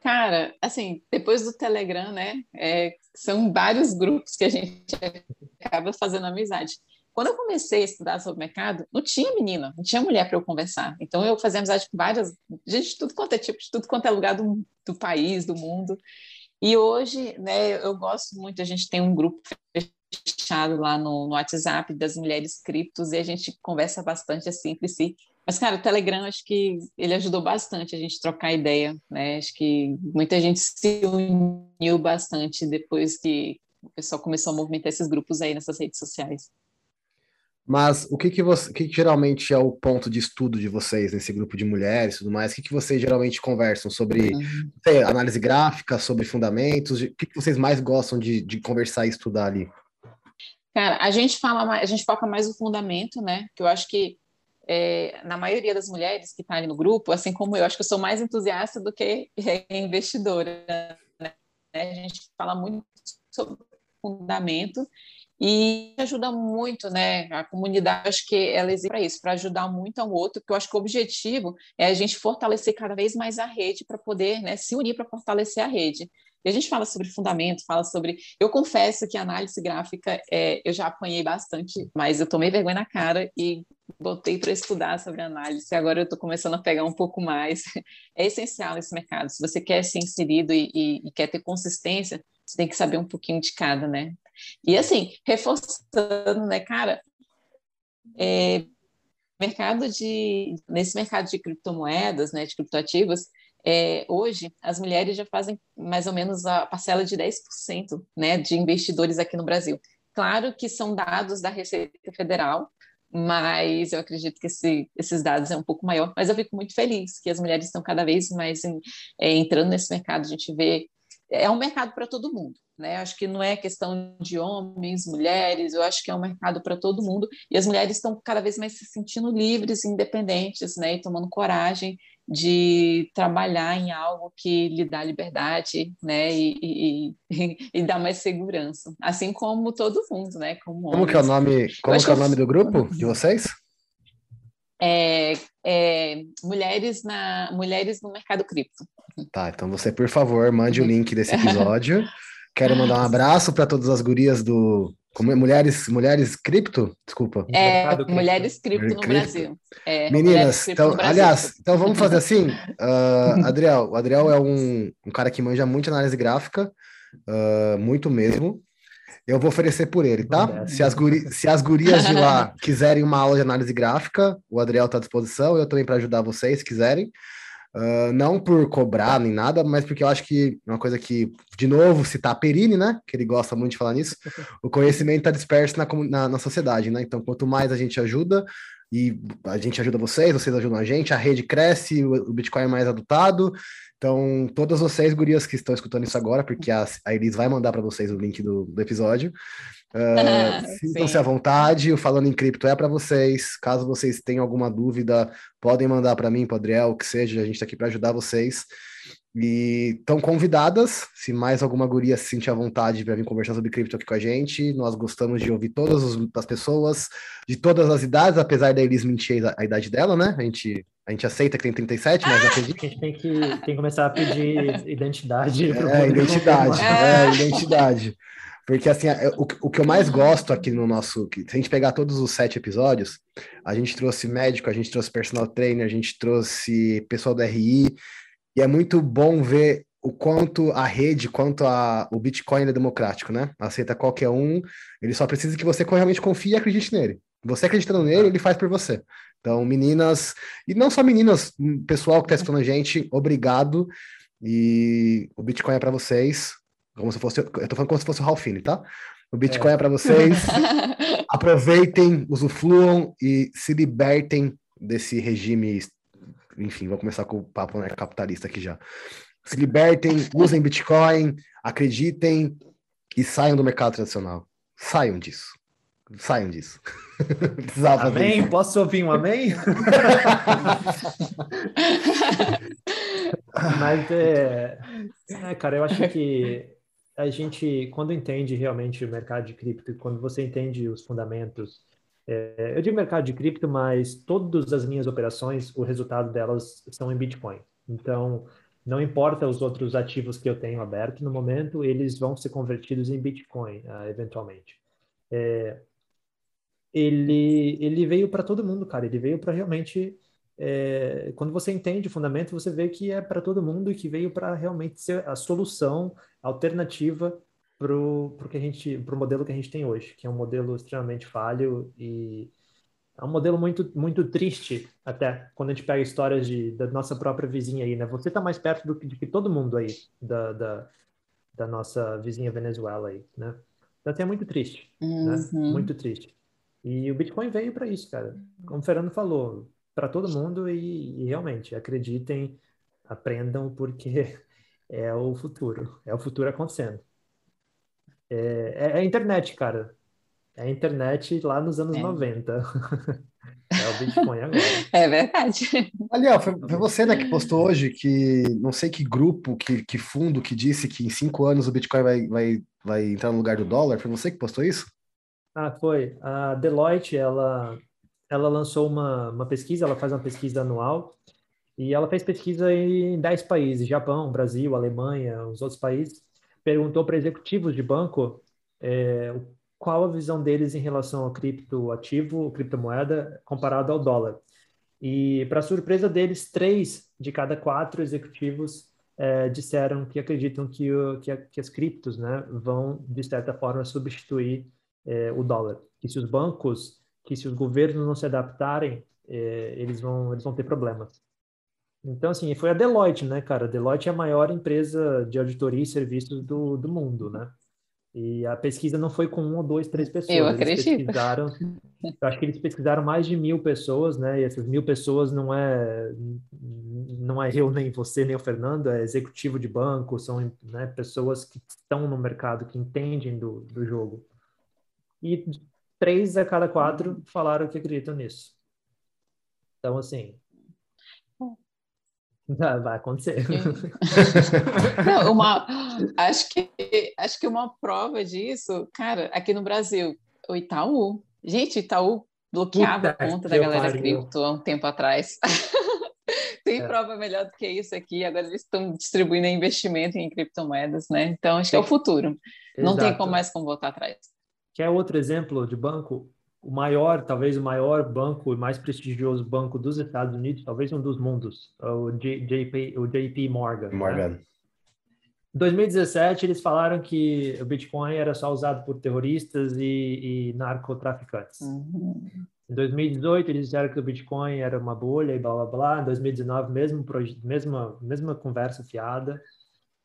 Cara, assim, depois do Telegram, né? É, são vários grupos que a gente acaba fazendo amizade. Quando eu comecei a estudar sobre mercado, não tinha menina, não tinha mulher para eu conversar. Então eu fazia amizade com várias, gente de tudo quanto é tipo, de tudo quanto é lugar do, do país, do mundo. E hoje, né, eu gosto muito, a gente tem um grupo fechado lá no, no WhatsApp das mulheres criptos e a gente conversa bastante assim entre si. Mas, cara, o Telegram, acho que ele ajudou bastante a gente trocar ideia, né? Acho que muita gente se uniu bastante depois que o pessoal começou a movimentar esses grupos aí nessas redes sociais. Mas o que que, você, o que, que geralmente é o ponto de estudo de vocês nesse grupo de mulheres e tudo mais? O que, que vocês geralmente conversam sobre uhum. sei, análise gráfica, sobre fundamentos? O que, que vocês mais gostam de, de conversar e estudar ali? Cara, a gente fala mais, a gente foca mais no fundamento, né? Que eu acho que é, na maioria das mulheres que estão tá ali no grupo, assim como eu, acho que eu sou mais entusiasta do que investidora. Né? A gente fala muito sobre fundamento e ajuda muito, né? A comunidade, acho que ela existe para isso, para ajudar muito ao outro, porque eu acho que o objetivo é a gente fortalecer cada vez mais a rede para poder né, se unir para fortalecer a rede. E a gente fala sobre fundamento, fala sobre. Eu confesso que análise gráfica é, eu já apanhei bastante, mas eu tomei vergonha na cara e botei para estudar sobre análise. Agora eu estou começando a pegar um pouco mais. É essencial nesse mercado. Se você quer ser inserido e, e, e quer ter consistência, você tem que saber um pouquinho de cada, né? E assim, reforçando, né, cara, é, mercado de nesse mercado de criptomoedas, né, de criptoativos, é, hoje, as mulheres já fazem mais ou menos a parcela de 10% né, de investidores aqui no Brasil. Claro que são dados da Receita Federal, mas eu acredito que esse, esses dados é um pouco maior. Mas eu fico muito feliz que as mulheres estão cada vez mais em, é, entrando nesse mercado. A gente vê é um mercado para todo mundo, né? Acho que não é questão de homens, mulheres, eu acho que é um mercado para todo mundo e as mulheres estão cada vez mais se sentindo livres, independentes, né? E tomando coragem de trabalhar em algo que lhe dá liberdade, né, e, e, e dá mais segurança, assim como todo mundo, né, como, como que é o nome, como que é o nome do grupo de vocês? É, é, mulheres na mulheres no mercado cripto. Tá, então você por favor mande o link desse episódio. Quero mandar um abraço para todas as gurias do como é? Mulheres, mulheres cripto? Desculpa. É, mulheres cripto no Brasil. É, Meninas, então, Brasil. aliás, então vamos fazer assim. Uh, Adriel, o Adriel é um, um cara que manja muito análise gráfica, uh, muito mesmo. Eu vou oferecer por ele, tá? Se as, guri, se as gurias de lá quiserem uma aula de análise gráfica, o Adriel está à disposição, eu também para ajudar vocês, se quiserem. Uh, não por cobrar nem nada, mas porque eu acho que uma coisa que, de novo, citar Perini, né? Que ele gosta muito de falar nisso, o conhecimento está disperso na, na, na, sociedade, né? Então, quanto mais a gente ajuda, e a gente ajuda vocês, vocês ajudam a gente, a rede cresce, o, o Bitcoin é mais adotado. Então, todas vocês, gurias que estão escutando isso agora, porque a, a Elis vai mandar para vocês o link do, do episódio. Uh, Sintam-se à vontade, o Falando em Cripto é para vocês. Caso vocês tenham alguma dúvida, podem mandar para mim, para Adriel, o que seja, a gente está aqui para ajudar vocês. E estão convidadas, se mais alguma guria se sentir à vontade para vir conversar sobre cripto aqui com a gente. Nós gostamos de ouvir todas as pessoas, de todas as idades, apesar da Elis mentir a, a idade dela, né? A gente, a gente aceita que tem 37, mas acredito. A gente tem que, tem que começar a pedir identidade. É, identidade, é, identidade. Porque, assim, é, o, o que eu mais gosto aqui no nosso. Se a gente pegar todos os sete episódios, a gente trouxe médico, a gente trouxe personal trainer, a gente trouxe pessoal da RI, e é muito bom ver o quanto a rede, quanto a, o Bitcoin é democrático, né? Aceita qualquer um, ele só precisa que você realmente confie e acredite nele. Você acreditando nele, ele faz por você. Então, meninas, e não só meninas, pessoal que está escutando a gente, obrigado. E o Bitcoin é para vocês. Como se fosse, eu tô falando como se fosse o Ralphine, tá? O Bitcoin é, é para vocês. Aproveitem, usufruam e se libertem desse regime. Enfim, vou começar com o papo né, capitalista aqui já. Se libertem, usem Bitcoin, acreditem e saiam do mercado tradicional. Saiam disso. Saiam disso. amém? Posso ouvir um amém? Mas, é, é, cara, eu acho que a gente, quando entende realmente o mercado de cripto, quando você entende os fundamentos, é, eu digo mercado de cripto, mas todas as minhas operações, o resultado delas são em Bitcoin. Então, não importa os outros ativos que eu tenho aberto no momento, eles vão ser convertidos em Bitcoin, uh, eventualmente. É, ele, ele veio para todo mundo, cara. Ele veio para realmente. É, quando você entende o fundamento, você vê que é para todo mundo e que veio para realmente ser a solução alternativa para o que a gente, para o modelo que a gente tem hoje, que é um modelo extremamente falho e é um modelo muito, muito triste, até, quando a gente pega histórias de, da nossa própria vizinha aí, né? Você está mais perto do que, de que todo mundo aí, da, da, da, nossa vizinha Venezuela aí, né? Então, assim, é muito triste, né? uhum. né? Muito triste. E o Bitcoin veio para isso, cara. Como o Fernando falou, para todo mundo e, e, realmente, acreditem, aprendam, porque é o futuro, é o futuro acontecendo. É, é, é a internet, cara. É a internet lá nos anos é. 90. é o Bitcoin agora. É verdade. Aliás, foi, foi, você né, que postou hoje que não sei que grupo, que, que fundo que disse que em cinco anos o Bitcoin vai, vai, vai entrar no lugar do dólar. Foi você que postou isso? Ah, foi. A Deloitte, ela, ela lançou uma, uma pesquisa, ela faz uma pesquisa anual, e ela fez pesquisa em 10 países, Japão, Brasil, Alemanha, os outros países, perguntou para executivos de banco é, qual a visão deles em relação ao criptoativo, criptomoeda, comparado ao dólar. E, para surpresa deles, três de cada quatro executivos é, disseram que acreditam que, o, que, a, que, as criptos né, vão, de certa forma, substituir é, o dólar. Que se os bancos, que se os governos não se adaptarem, é, eles, vão, eles vão ter problemas. Então, assim, foi a Deloitte, né, cara? A Deloitte é a maior empresa de auditoria e serviços do, do mundo, né? E a pesquisa não foi com um ou dois, três pessoas. Eu acredito. Eles pesquisaram, eu acho que eles pesquisaram mais de mil pessoas, né? E essas mil pessoas não é não é eu nem você nem o Fernando, é executivo de banco, são né, pessoas que estão no mercado, que entendem do, do jogo. E três a cada quatro falaram que acreditam nisso. Então, assim, Vai acontecer. Não, uma, acho, que, acho que uma prova disso, cara, aqui no Brasil, o Itaú. Gente, Itaú bloqueava Puta a conta da galera pariu. cripto há um tempo atrás. Tem é. prova melhor do que isso aqui. Agora eles estão distribuindo investimento em criptomoedas, né? Então, acho que é o futuro. Exato. Não tem como mais como voltar atrás. Quer outro exemplo de banco? O maior, talvez o maior banco, o mais prestigioso banco dos Estados Unidos, talvez um dos mundos, o JP, o JP Morgan. Morgan. Né? Em 2017, eles falaram que o Bitcoin era só usado por terroristas e, e narcotraficantes. Uhum. Em 2018, eles disseram que o Bitcoin era uma bolha e blá blá blá. Em 2019, mesmo, mesma, mesma conversa fiada.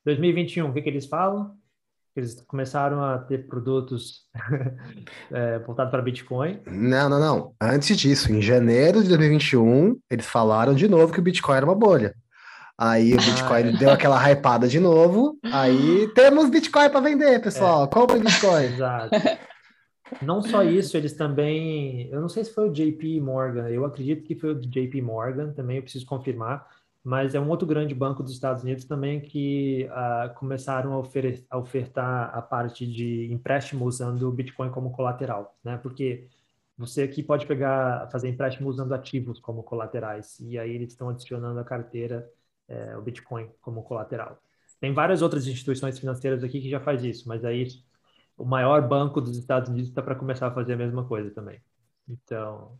Em 2021, o que, que eles falam? Eles começaram a ter produtos é, voltados para Bitcoin. Não, não, não. Antes disso, em janeiro de 2021, eles falaram de novo que o Bitcoin era uma bolha. Aí o Bitcoin ah, deu aquela hypada de novo. Aí temos Bitcoin para vender, pessoal. É. Compre Bitcoin. Exato. Não só isso, eles também. Eu não sei se foi o JP Morgan, eu acredito que foi o JP Morgan, também eu preciso confirmar mas é um outro grande banco dos Estados Unidos também que uh, começaram a, ofer a, ofertar a parte de empréstimo usando o Bitcoin como colateral, né? Porque você aqui pode pegar, fazer empréstimo usando ativos como colaterais, e aí eles estão adicionando a carteira, é, o Bitcoin como colateral. Tem várias outras instituições financeiras aqui que já faz isso, mas aí o maior banco dos Estados Unidos está para começar a fazer a mesma coisa também. Então,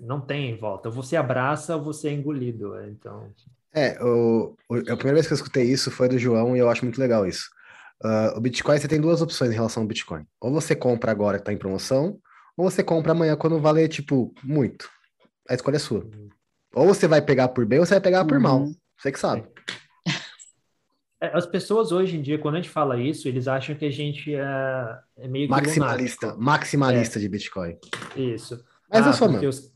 não tem volta. Você abraça ou você é engolido. É, então. É, o, o, a primeira vez que eu escutei isso foi do João e eu acho muito legal isso. Uh, o Bitcoin, você tem duas opções em relação ao Bitcoin. Ou você compra agora que está em promoção, ou você compra amanhã quando valer, tipo, muito. A escolha é sua. Uhum. Ou você vai pegar por bem ou você vai pegar por uhum. mal. Você que sabe. É, as pessoas hoje em dia, quando a gente fala isso, eles acham que a gente é, é meio maximalista, maximalista é. de Bitcoin. Isso. Mas ah, eu sou não. Os,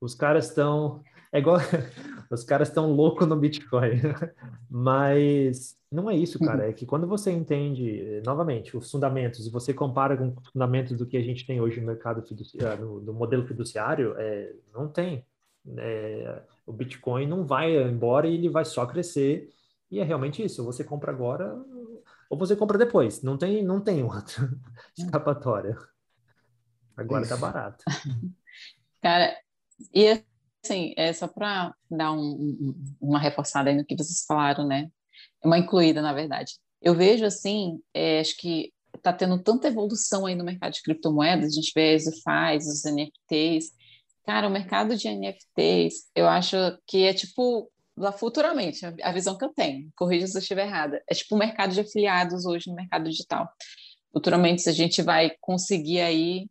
os caras estão. É igual. Os caras estão loucos no Bitcoin. Mas não é isso, cara. É que quando você entende, novamente, os fundamentos, e você compara com os fundamentos do que a gente tem hoje no mercado fiduciário, no, no modelo fiduciário, é, não tem. É, o Bitcoin não vai embora e ele vai só crescer. E é realmente isso. Você compra agora ou você compra depois. Não tem, não tem outra escapatória. Agora tá barato. Cara, e assim, é só para dar um, um, uma reforçada aí no que vocês falaram, né? Uma incluída, na verdade. Eu vejo assim, é, acho que está tendo tanta evolução aí no mercado de criptomoedas, a gente vê as faz os NFTs. Cara, o mercado de NFTs, eu acho que é tipo lá futuramente, a visão que eu tenho, corrija se eu estiver errada, é tipo o mercado de afiliados hoje no mercado digital. Futuramente, se a gente vai conseguir aí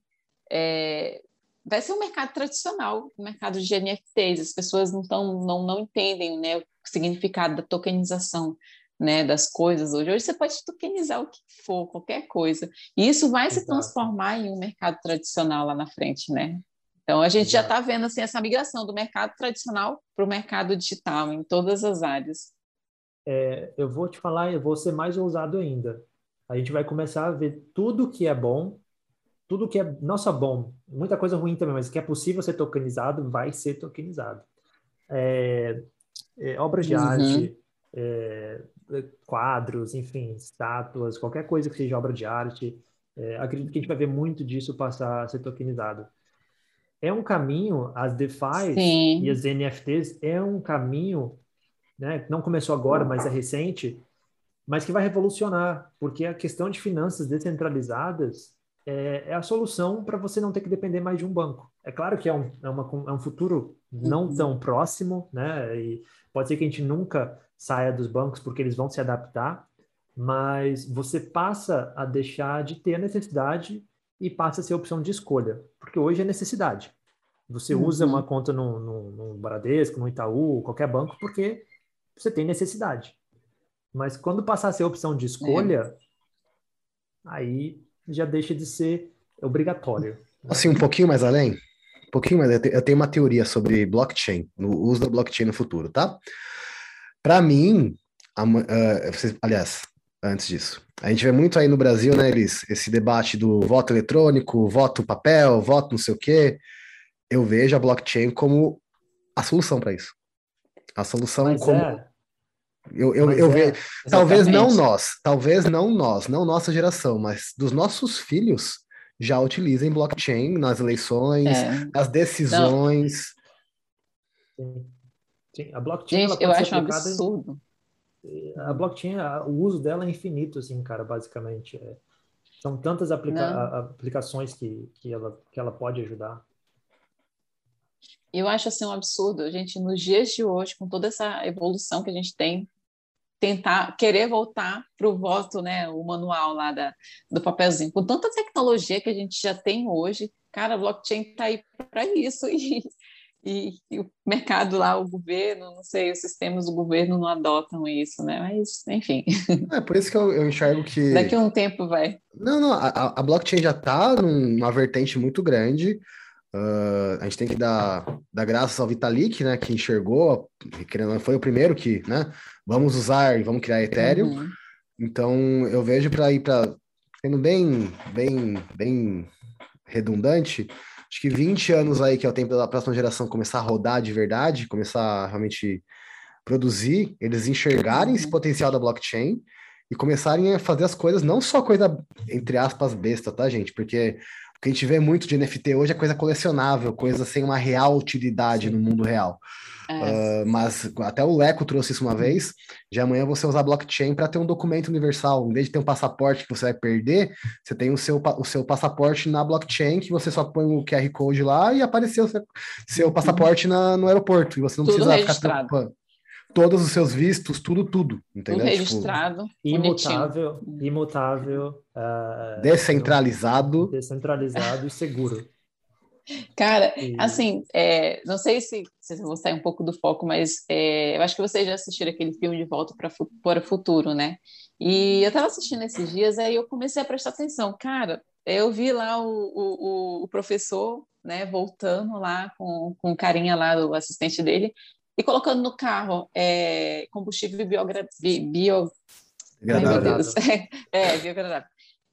é, vai ser um mercado tradicional, o um mercado de NFTs. As pessoas não, tão, não, não entendem né, o significado da tokenização né, das coisas hoje. Hoje você pode tokenizar o que for, qualquer coisa. E isso vai Exato. se transformar em um mercado tradicional lá na frente, né? Então a gente Exato. já está vendo assim essa migração do mercado tradicional para o mercado digital em todas as áreas. É, eu vou te falar, eu vou ser mais ousado ainda. A gente vai começar a ver tudo que é bom tudo que é só bom, muita coisa ruim também, mas que é possível ser tokenizado, vai ser tokenizado. É, é, obras de uhum. arte, é, quadros, enfim, estátuas, qualquer coisa que seja obra de arte, é, acredito que a gente vai ver muito disso passar a ser tokenizado. É um caminho, as DeFi Sim. e as NFTs é um caminho, né, não começou agora, mas é recente, mas que vai revolucionar, porque a questão de finanças descentralizadas é, é a solução para você não ter que depender mais de um banco. É claro que é um, é uma, é um futuro não uhum. tão próximo, né? E pode ser que a gente nunca saia dos bancos porque eles vão se adaptar, mas você passa a deixar de ter a necessidade e passa a ser opção de escolha, porque hoje é necessidade. Você uhum. usa uma conta no, no, no Bradesco, no Itaú, qualquer banco, porque você tem necessidade. Mas quando passar a ser opção de escolha, é. aí já deixa de ser obrigatório. Assim, um pouquinho mais além, um pouquinho mais, eu tenho uma teoria sobre blockchain, no uso da blockchain no futuro, tá? Para mim, a, uh, aliás, antes disso, a gente vê muito aí no Brasil, né, eles, esse debate do voto eletrônico, voto papel, voto não sei o quê. Eu vejo a blockchain como a solução para isso. A solução Mas como. É. Eu, eu, eu é, vejo, talvez não nós, talvez não nós, não nossa geração, mas dos nossos filhos já utilizem blockchain nas eleições, é. nas decisões. Sim. Sim. A blockchain Gente, eu acho um absurdo. Em... A blockchain, o uso dela é infinito, assim, cara, basicamente. É... São tantas aplica... aplicações que, que, ela, que ela pode ajudar. Eu acho assim um absurdo a gente, nos dias de hoje, com toda essa evolução que a gente tem, tentar querer voltar para o voto, né, o manual lá da, do papelzinho. Com tanta tecnologia que a gente já tem hoje, cara, a blockchain está aí para isso e, e, e, o mercado lá, o governo, não sei, os sistemas do governo não adotam isso, né? Mas, enfim. É por isso que eu, eu enxergo que. Daqui a um tempo vai. Não, não, a, a blockchain já está numa vertente muito grande. Uh, a gente tem que dar, dar graças ao Vitalik, né, que enxergou, que foi o primeiro que, né, vamos usar e vamos criar Ethereum. Uhum. Então, eu vejo para ir para, sendo bem, bem, bem redundante, acho que 20 anos aí, que é o tempo da próxima geração começar a rodar de verdade, começar a realmente produzir, eles enxergarem esse uhum. potencial da blockchain e começarem a fazer as coisas, não só coisa, entre aspas, besta, tá, gente? Porque o que a gente vê muito de NFT hoje é coisa colecionável, coisa sem uma real utilidade no mundo real. É. Uh, mas até o Leco trouxe isso uma vez. De amanhã você usar blockchain para ter um documento universal. Em vez de ter um passaporte que você vai perder, você tem o seu, o seu passaporte na blockchain, que você só põe o QR Code lá e apareceu o seu, seu passaporte na, no aeroporto. E você não Tudo precisa registrado. ficar preocupando todos os seus vistos, tudo, tudo, entendeu? Tipo, registrado, tipo, imutável, imutável, uh, descentralizado, descentralizado e seguro. Cara, e... assim, é, não sei se, se vou sair um pouco do foco, mas é, eu acho que vocês já assistiram aquele filme de Volta para, para o Futuro, né? E eu estava assistindo esses dias, aí eu comecei a prestar atenção. Cara, eu vi lá o, o, o professor, né, voltando lá com, com o carinha lá, o assistente dele, e colocando no carro é, combustível biogra... bio... Ai, meu Deus. É, biogradável.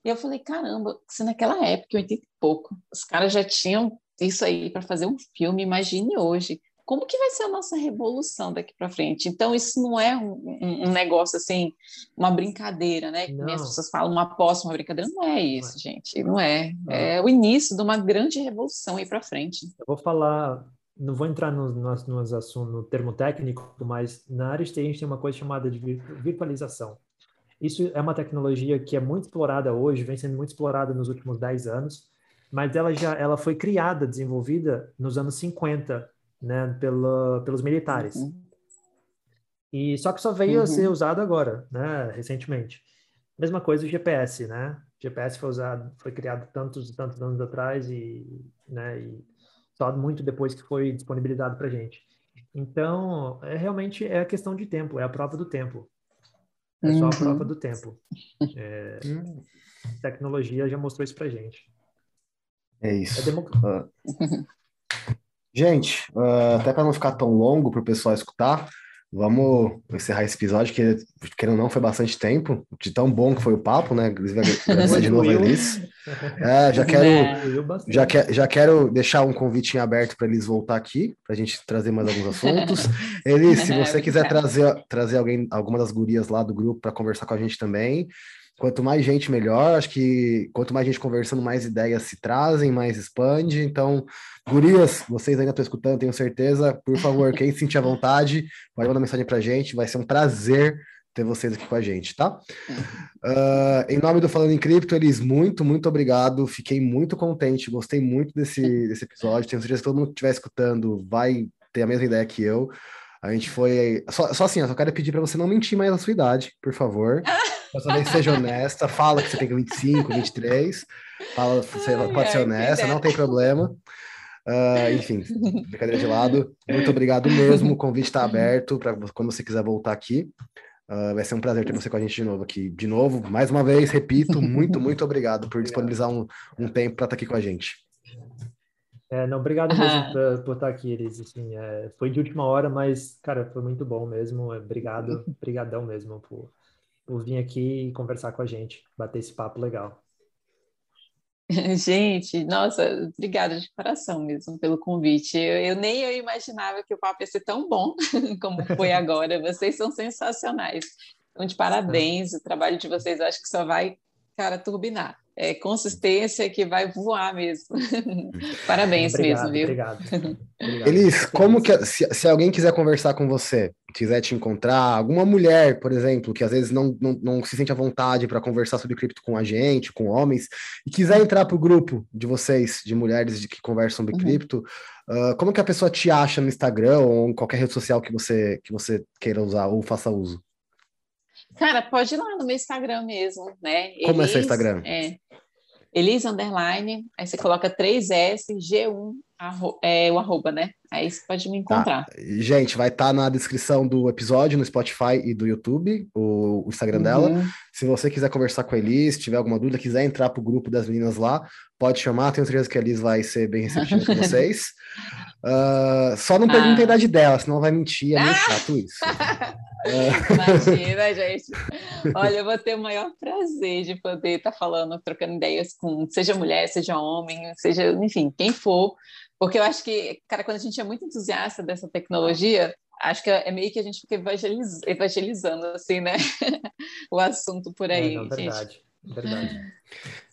E eu falei, caramba, se naquela época, em 80 e pouco, os caras já tinham isso aí para fazer um filme, imagine hoje. Como que vai ser a nossa revolução daqui para frente? Então, isso não é um, um, um, negócio assim, uma brincadeira, né? Não. As pessoas falam uma aposta, uma brincadeira. Não é isso, não é. gente. Não é. Não. É o início de uma grande revolução aí para frente. Eu vou falar não vou entrar no, no, no, no termo técnico, mas na área de a gente tem uma coisa chamada de virtualização. Isso é uma tecnologia que é muito explorada hoje, vem sendo muito explorada nos últimos 10 anos, mas ela já ela foi criada, desenvolvida nos anos 50, né, pela, pelos militares. Uhum. E só que só veio uhum. a ser usado agora, né, recentemente. Mesma coisa o GPS, né? O GPS foi usado, foi criado tantos tantos anos atrás e, né, e só muito depois que foi disponibilizado para gente. Então, é realmente é a questão de tempo, é a prova do tempo. É só a prova uhum. do tempo. É, hum. tecnologia já mostrou isso para gente. É isso. É democ... uh, gente, uh, até para não ficar tão longo para o pessoal escutar, Vamos encerrar esse episódio, que, querendo ou não, foi bastante tempo, de tão bom que foi o papo, né? Inclusive, agradecer de novo a Elis. É, já quero, já, que, já quero deixar um convite em aberto para eles voltar aqui, para a gente trazer mais alguns assuntos. Elis, se você quiser trazer, trazer alguém, alguma das gurias lá do grupo para conversar com a gente também, quanto mais gente, melhor. Acho que quanto mais gente conversando, mais ideias se trazem, mais expande. Então, gurias, vocês ainda estão escutando, tenho certeza. Por favor, quem sentir a vontade, pode mandar mensagem para a gente. Vai ser um prazer ter vocês aqui com a gente, tá? Uh, em nome do Falando em Cripto, eles muito, muito obrigado. Fiquei muito contente, gostei muito desse, desse episódio. Tenho certeza que todo mundo que estiver escutando vai ter a mesma ideia que eu. A gente foi. Só, só assim, eu só quero pedir para você não mentir mais a sua idade, por favor. Dessa vez seja honesta, fala que você tem 25, 23. Fala, você Ai, pode ser honesta, não tem problema. Uh, enfim, brincadeira de lado. Muito obrigado mesmo. O convite está aberto para quando você quiser voltar aqui. Uh, vai ser um prazer ter você com a gente de novo aqui. De novo, mais uma vez, repito, muito, muito obrigado por disponibilizar um, um tempo para estar tá aqui com a gente. É, não, obrigado mesmo por, por estar aqui, Elis. Assim, é, foi de última hora, mas, cara, foi muito bom mesmo. Obrigado, brigadão mesmo por, por vir aqui e conversar com a gente, bater esse papo legal. Gente, nossa, obrigada de coração mesmo pelo convite. Eu, eu, nem eu imaginava que o papo ia ser tão bom como foi agora. Vocês são sensacionais. Então, de parabéns, o trabalho de vocês acho que só vai, cara, turbinar é, consistência que vai voar mesmo. Parabéns obrigado, mesmo, viu? Obrigado. obrigado. Elis, como que se, se, alguém quiser conversar com você, quiser te encontrar, alguma mulher, por exemplo, que às vezes não, não, não se sente à vontade para conversar sobre cripto com a gente, com homens, e quiser entrar para o grupo de vocês, de mulheres de, que conversam sobre uhum. cripto, uh, como que a pessoa te acha no Instagram ou em qualquer rede social que você, que você queira usar ou faça uso? Cara, pode ir lá no meu Instagram mesmo, né? Como Elis, é seu Instagram? É, Elis Underline, aí você coloca 3S, G1, arro, é, o arroba, né? Aí você pode me encontrar. Tá. Gente, vai estar tá na descrição do episódio no Spotify e do YouTube, o, o Instagram uhum. dela. Se você quiser conversar com a Elis, tiver alguma dúvida, quiser entrar para o grupo das meninas lá, pode chamar. Tenho certeza que a Elis vai ser bem receptiva com vocês. Uh, só não perguntem ah. a idade dela, senão vai mentir, é meio chato isso. Imagina, gente. Olha, eu vou ter o maior prazer de poder estar tá falando, trocando ideias com seja mulher, seja homem, seja, enfim, quem for, porque eu acho que, cara, quando a gente é muito entusiasta dessa tecnologia, acho que é meio que a gente fica evangeliz, evangelizando, assim, né? o assunto por aí, é, não, verdade, gente. Verdade.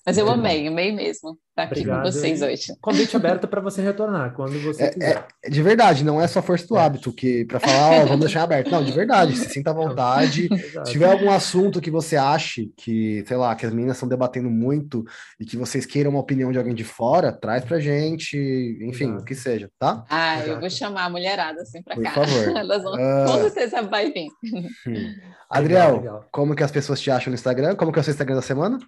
Mas eu amei, amei mesmo estar aqui Obrigado. com vocês hoje. Convite aberto para você retornar, quando você é, quiser. É, de verdade, não é só força do é. hábito que para falar, oh, vamos deixar aberto. Não, de verdade, se sinta à vontade. se tiver algum assunto que você ache que, sei lá, que as meninas estão debatendo muito e que vocês queiram uma opinião de alguém de fora, traz pra gente, enfim, Exato. o que seja, tá? Ah, Exato. eu vou chamar a mulherada assim para cá. Por favor. Elas vão, uh... Com certeza vai vir. Hum. Adriel, legal, legal. como que as pessoas te acham no Instagram? Como que é o seu Instagram da semana?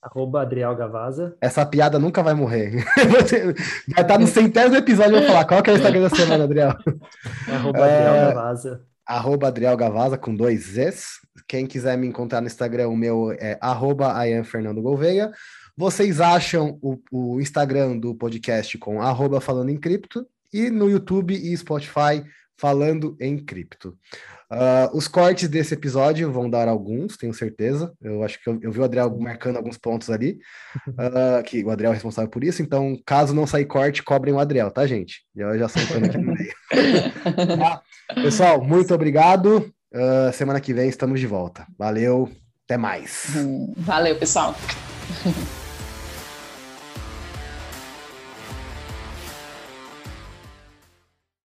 Arroba Adriel Gavaza. Essa piada nunca vai morrer. vai estar no centésimo episódio e vou falar qual que é o Instagram da semana, Adriel. Arroba Adriel é, Gavaza. Arroba Adriel Gavaza com dois Zs. Quem quiser me encontrar no Instagram, o meu é arroba Fernando Gouveia. Vocês acham o, o, Instagram do podcast com arroba falando em cripto e no YouTube e Spotify falando em cripto. Uh, os cortes desse episódio vão dar alguns, tenho certeza. Eu acho que eu, eu vi o Adriel marcando alguns pontos ali, uh, que o Adriel é responsável por isso. Então, caso não sair corte, cobrem o Adriel, tá, gente? Eu já soltando aqui no meio. tá? Pessoal, muito obrigado. Uh, semana que vem estamos de volta. Valeu, até mais. Valeu, pessoal.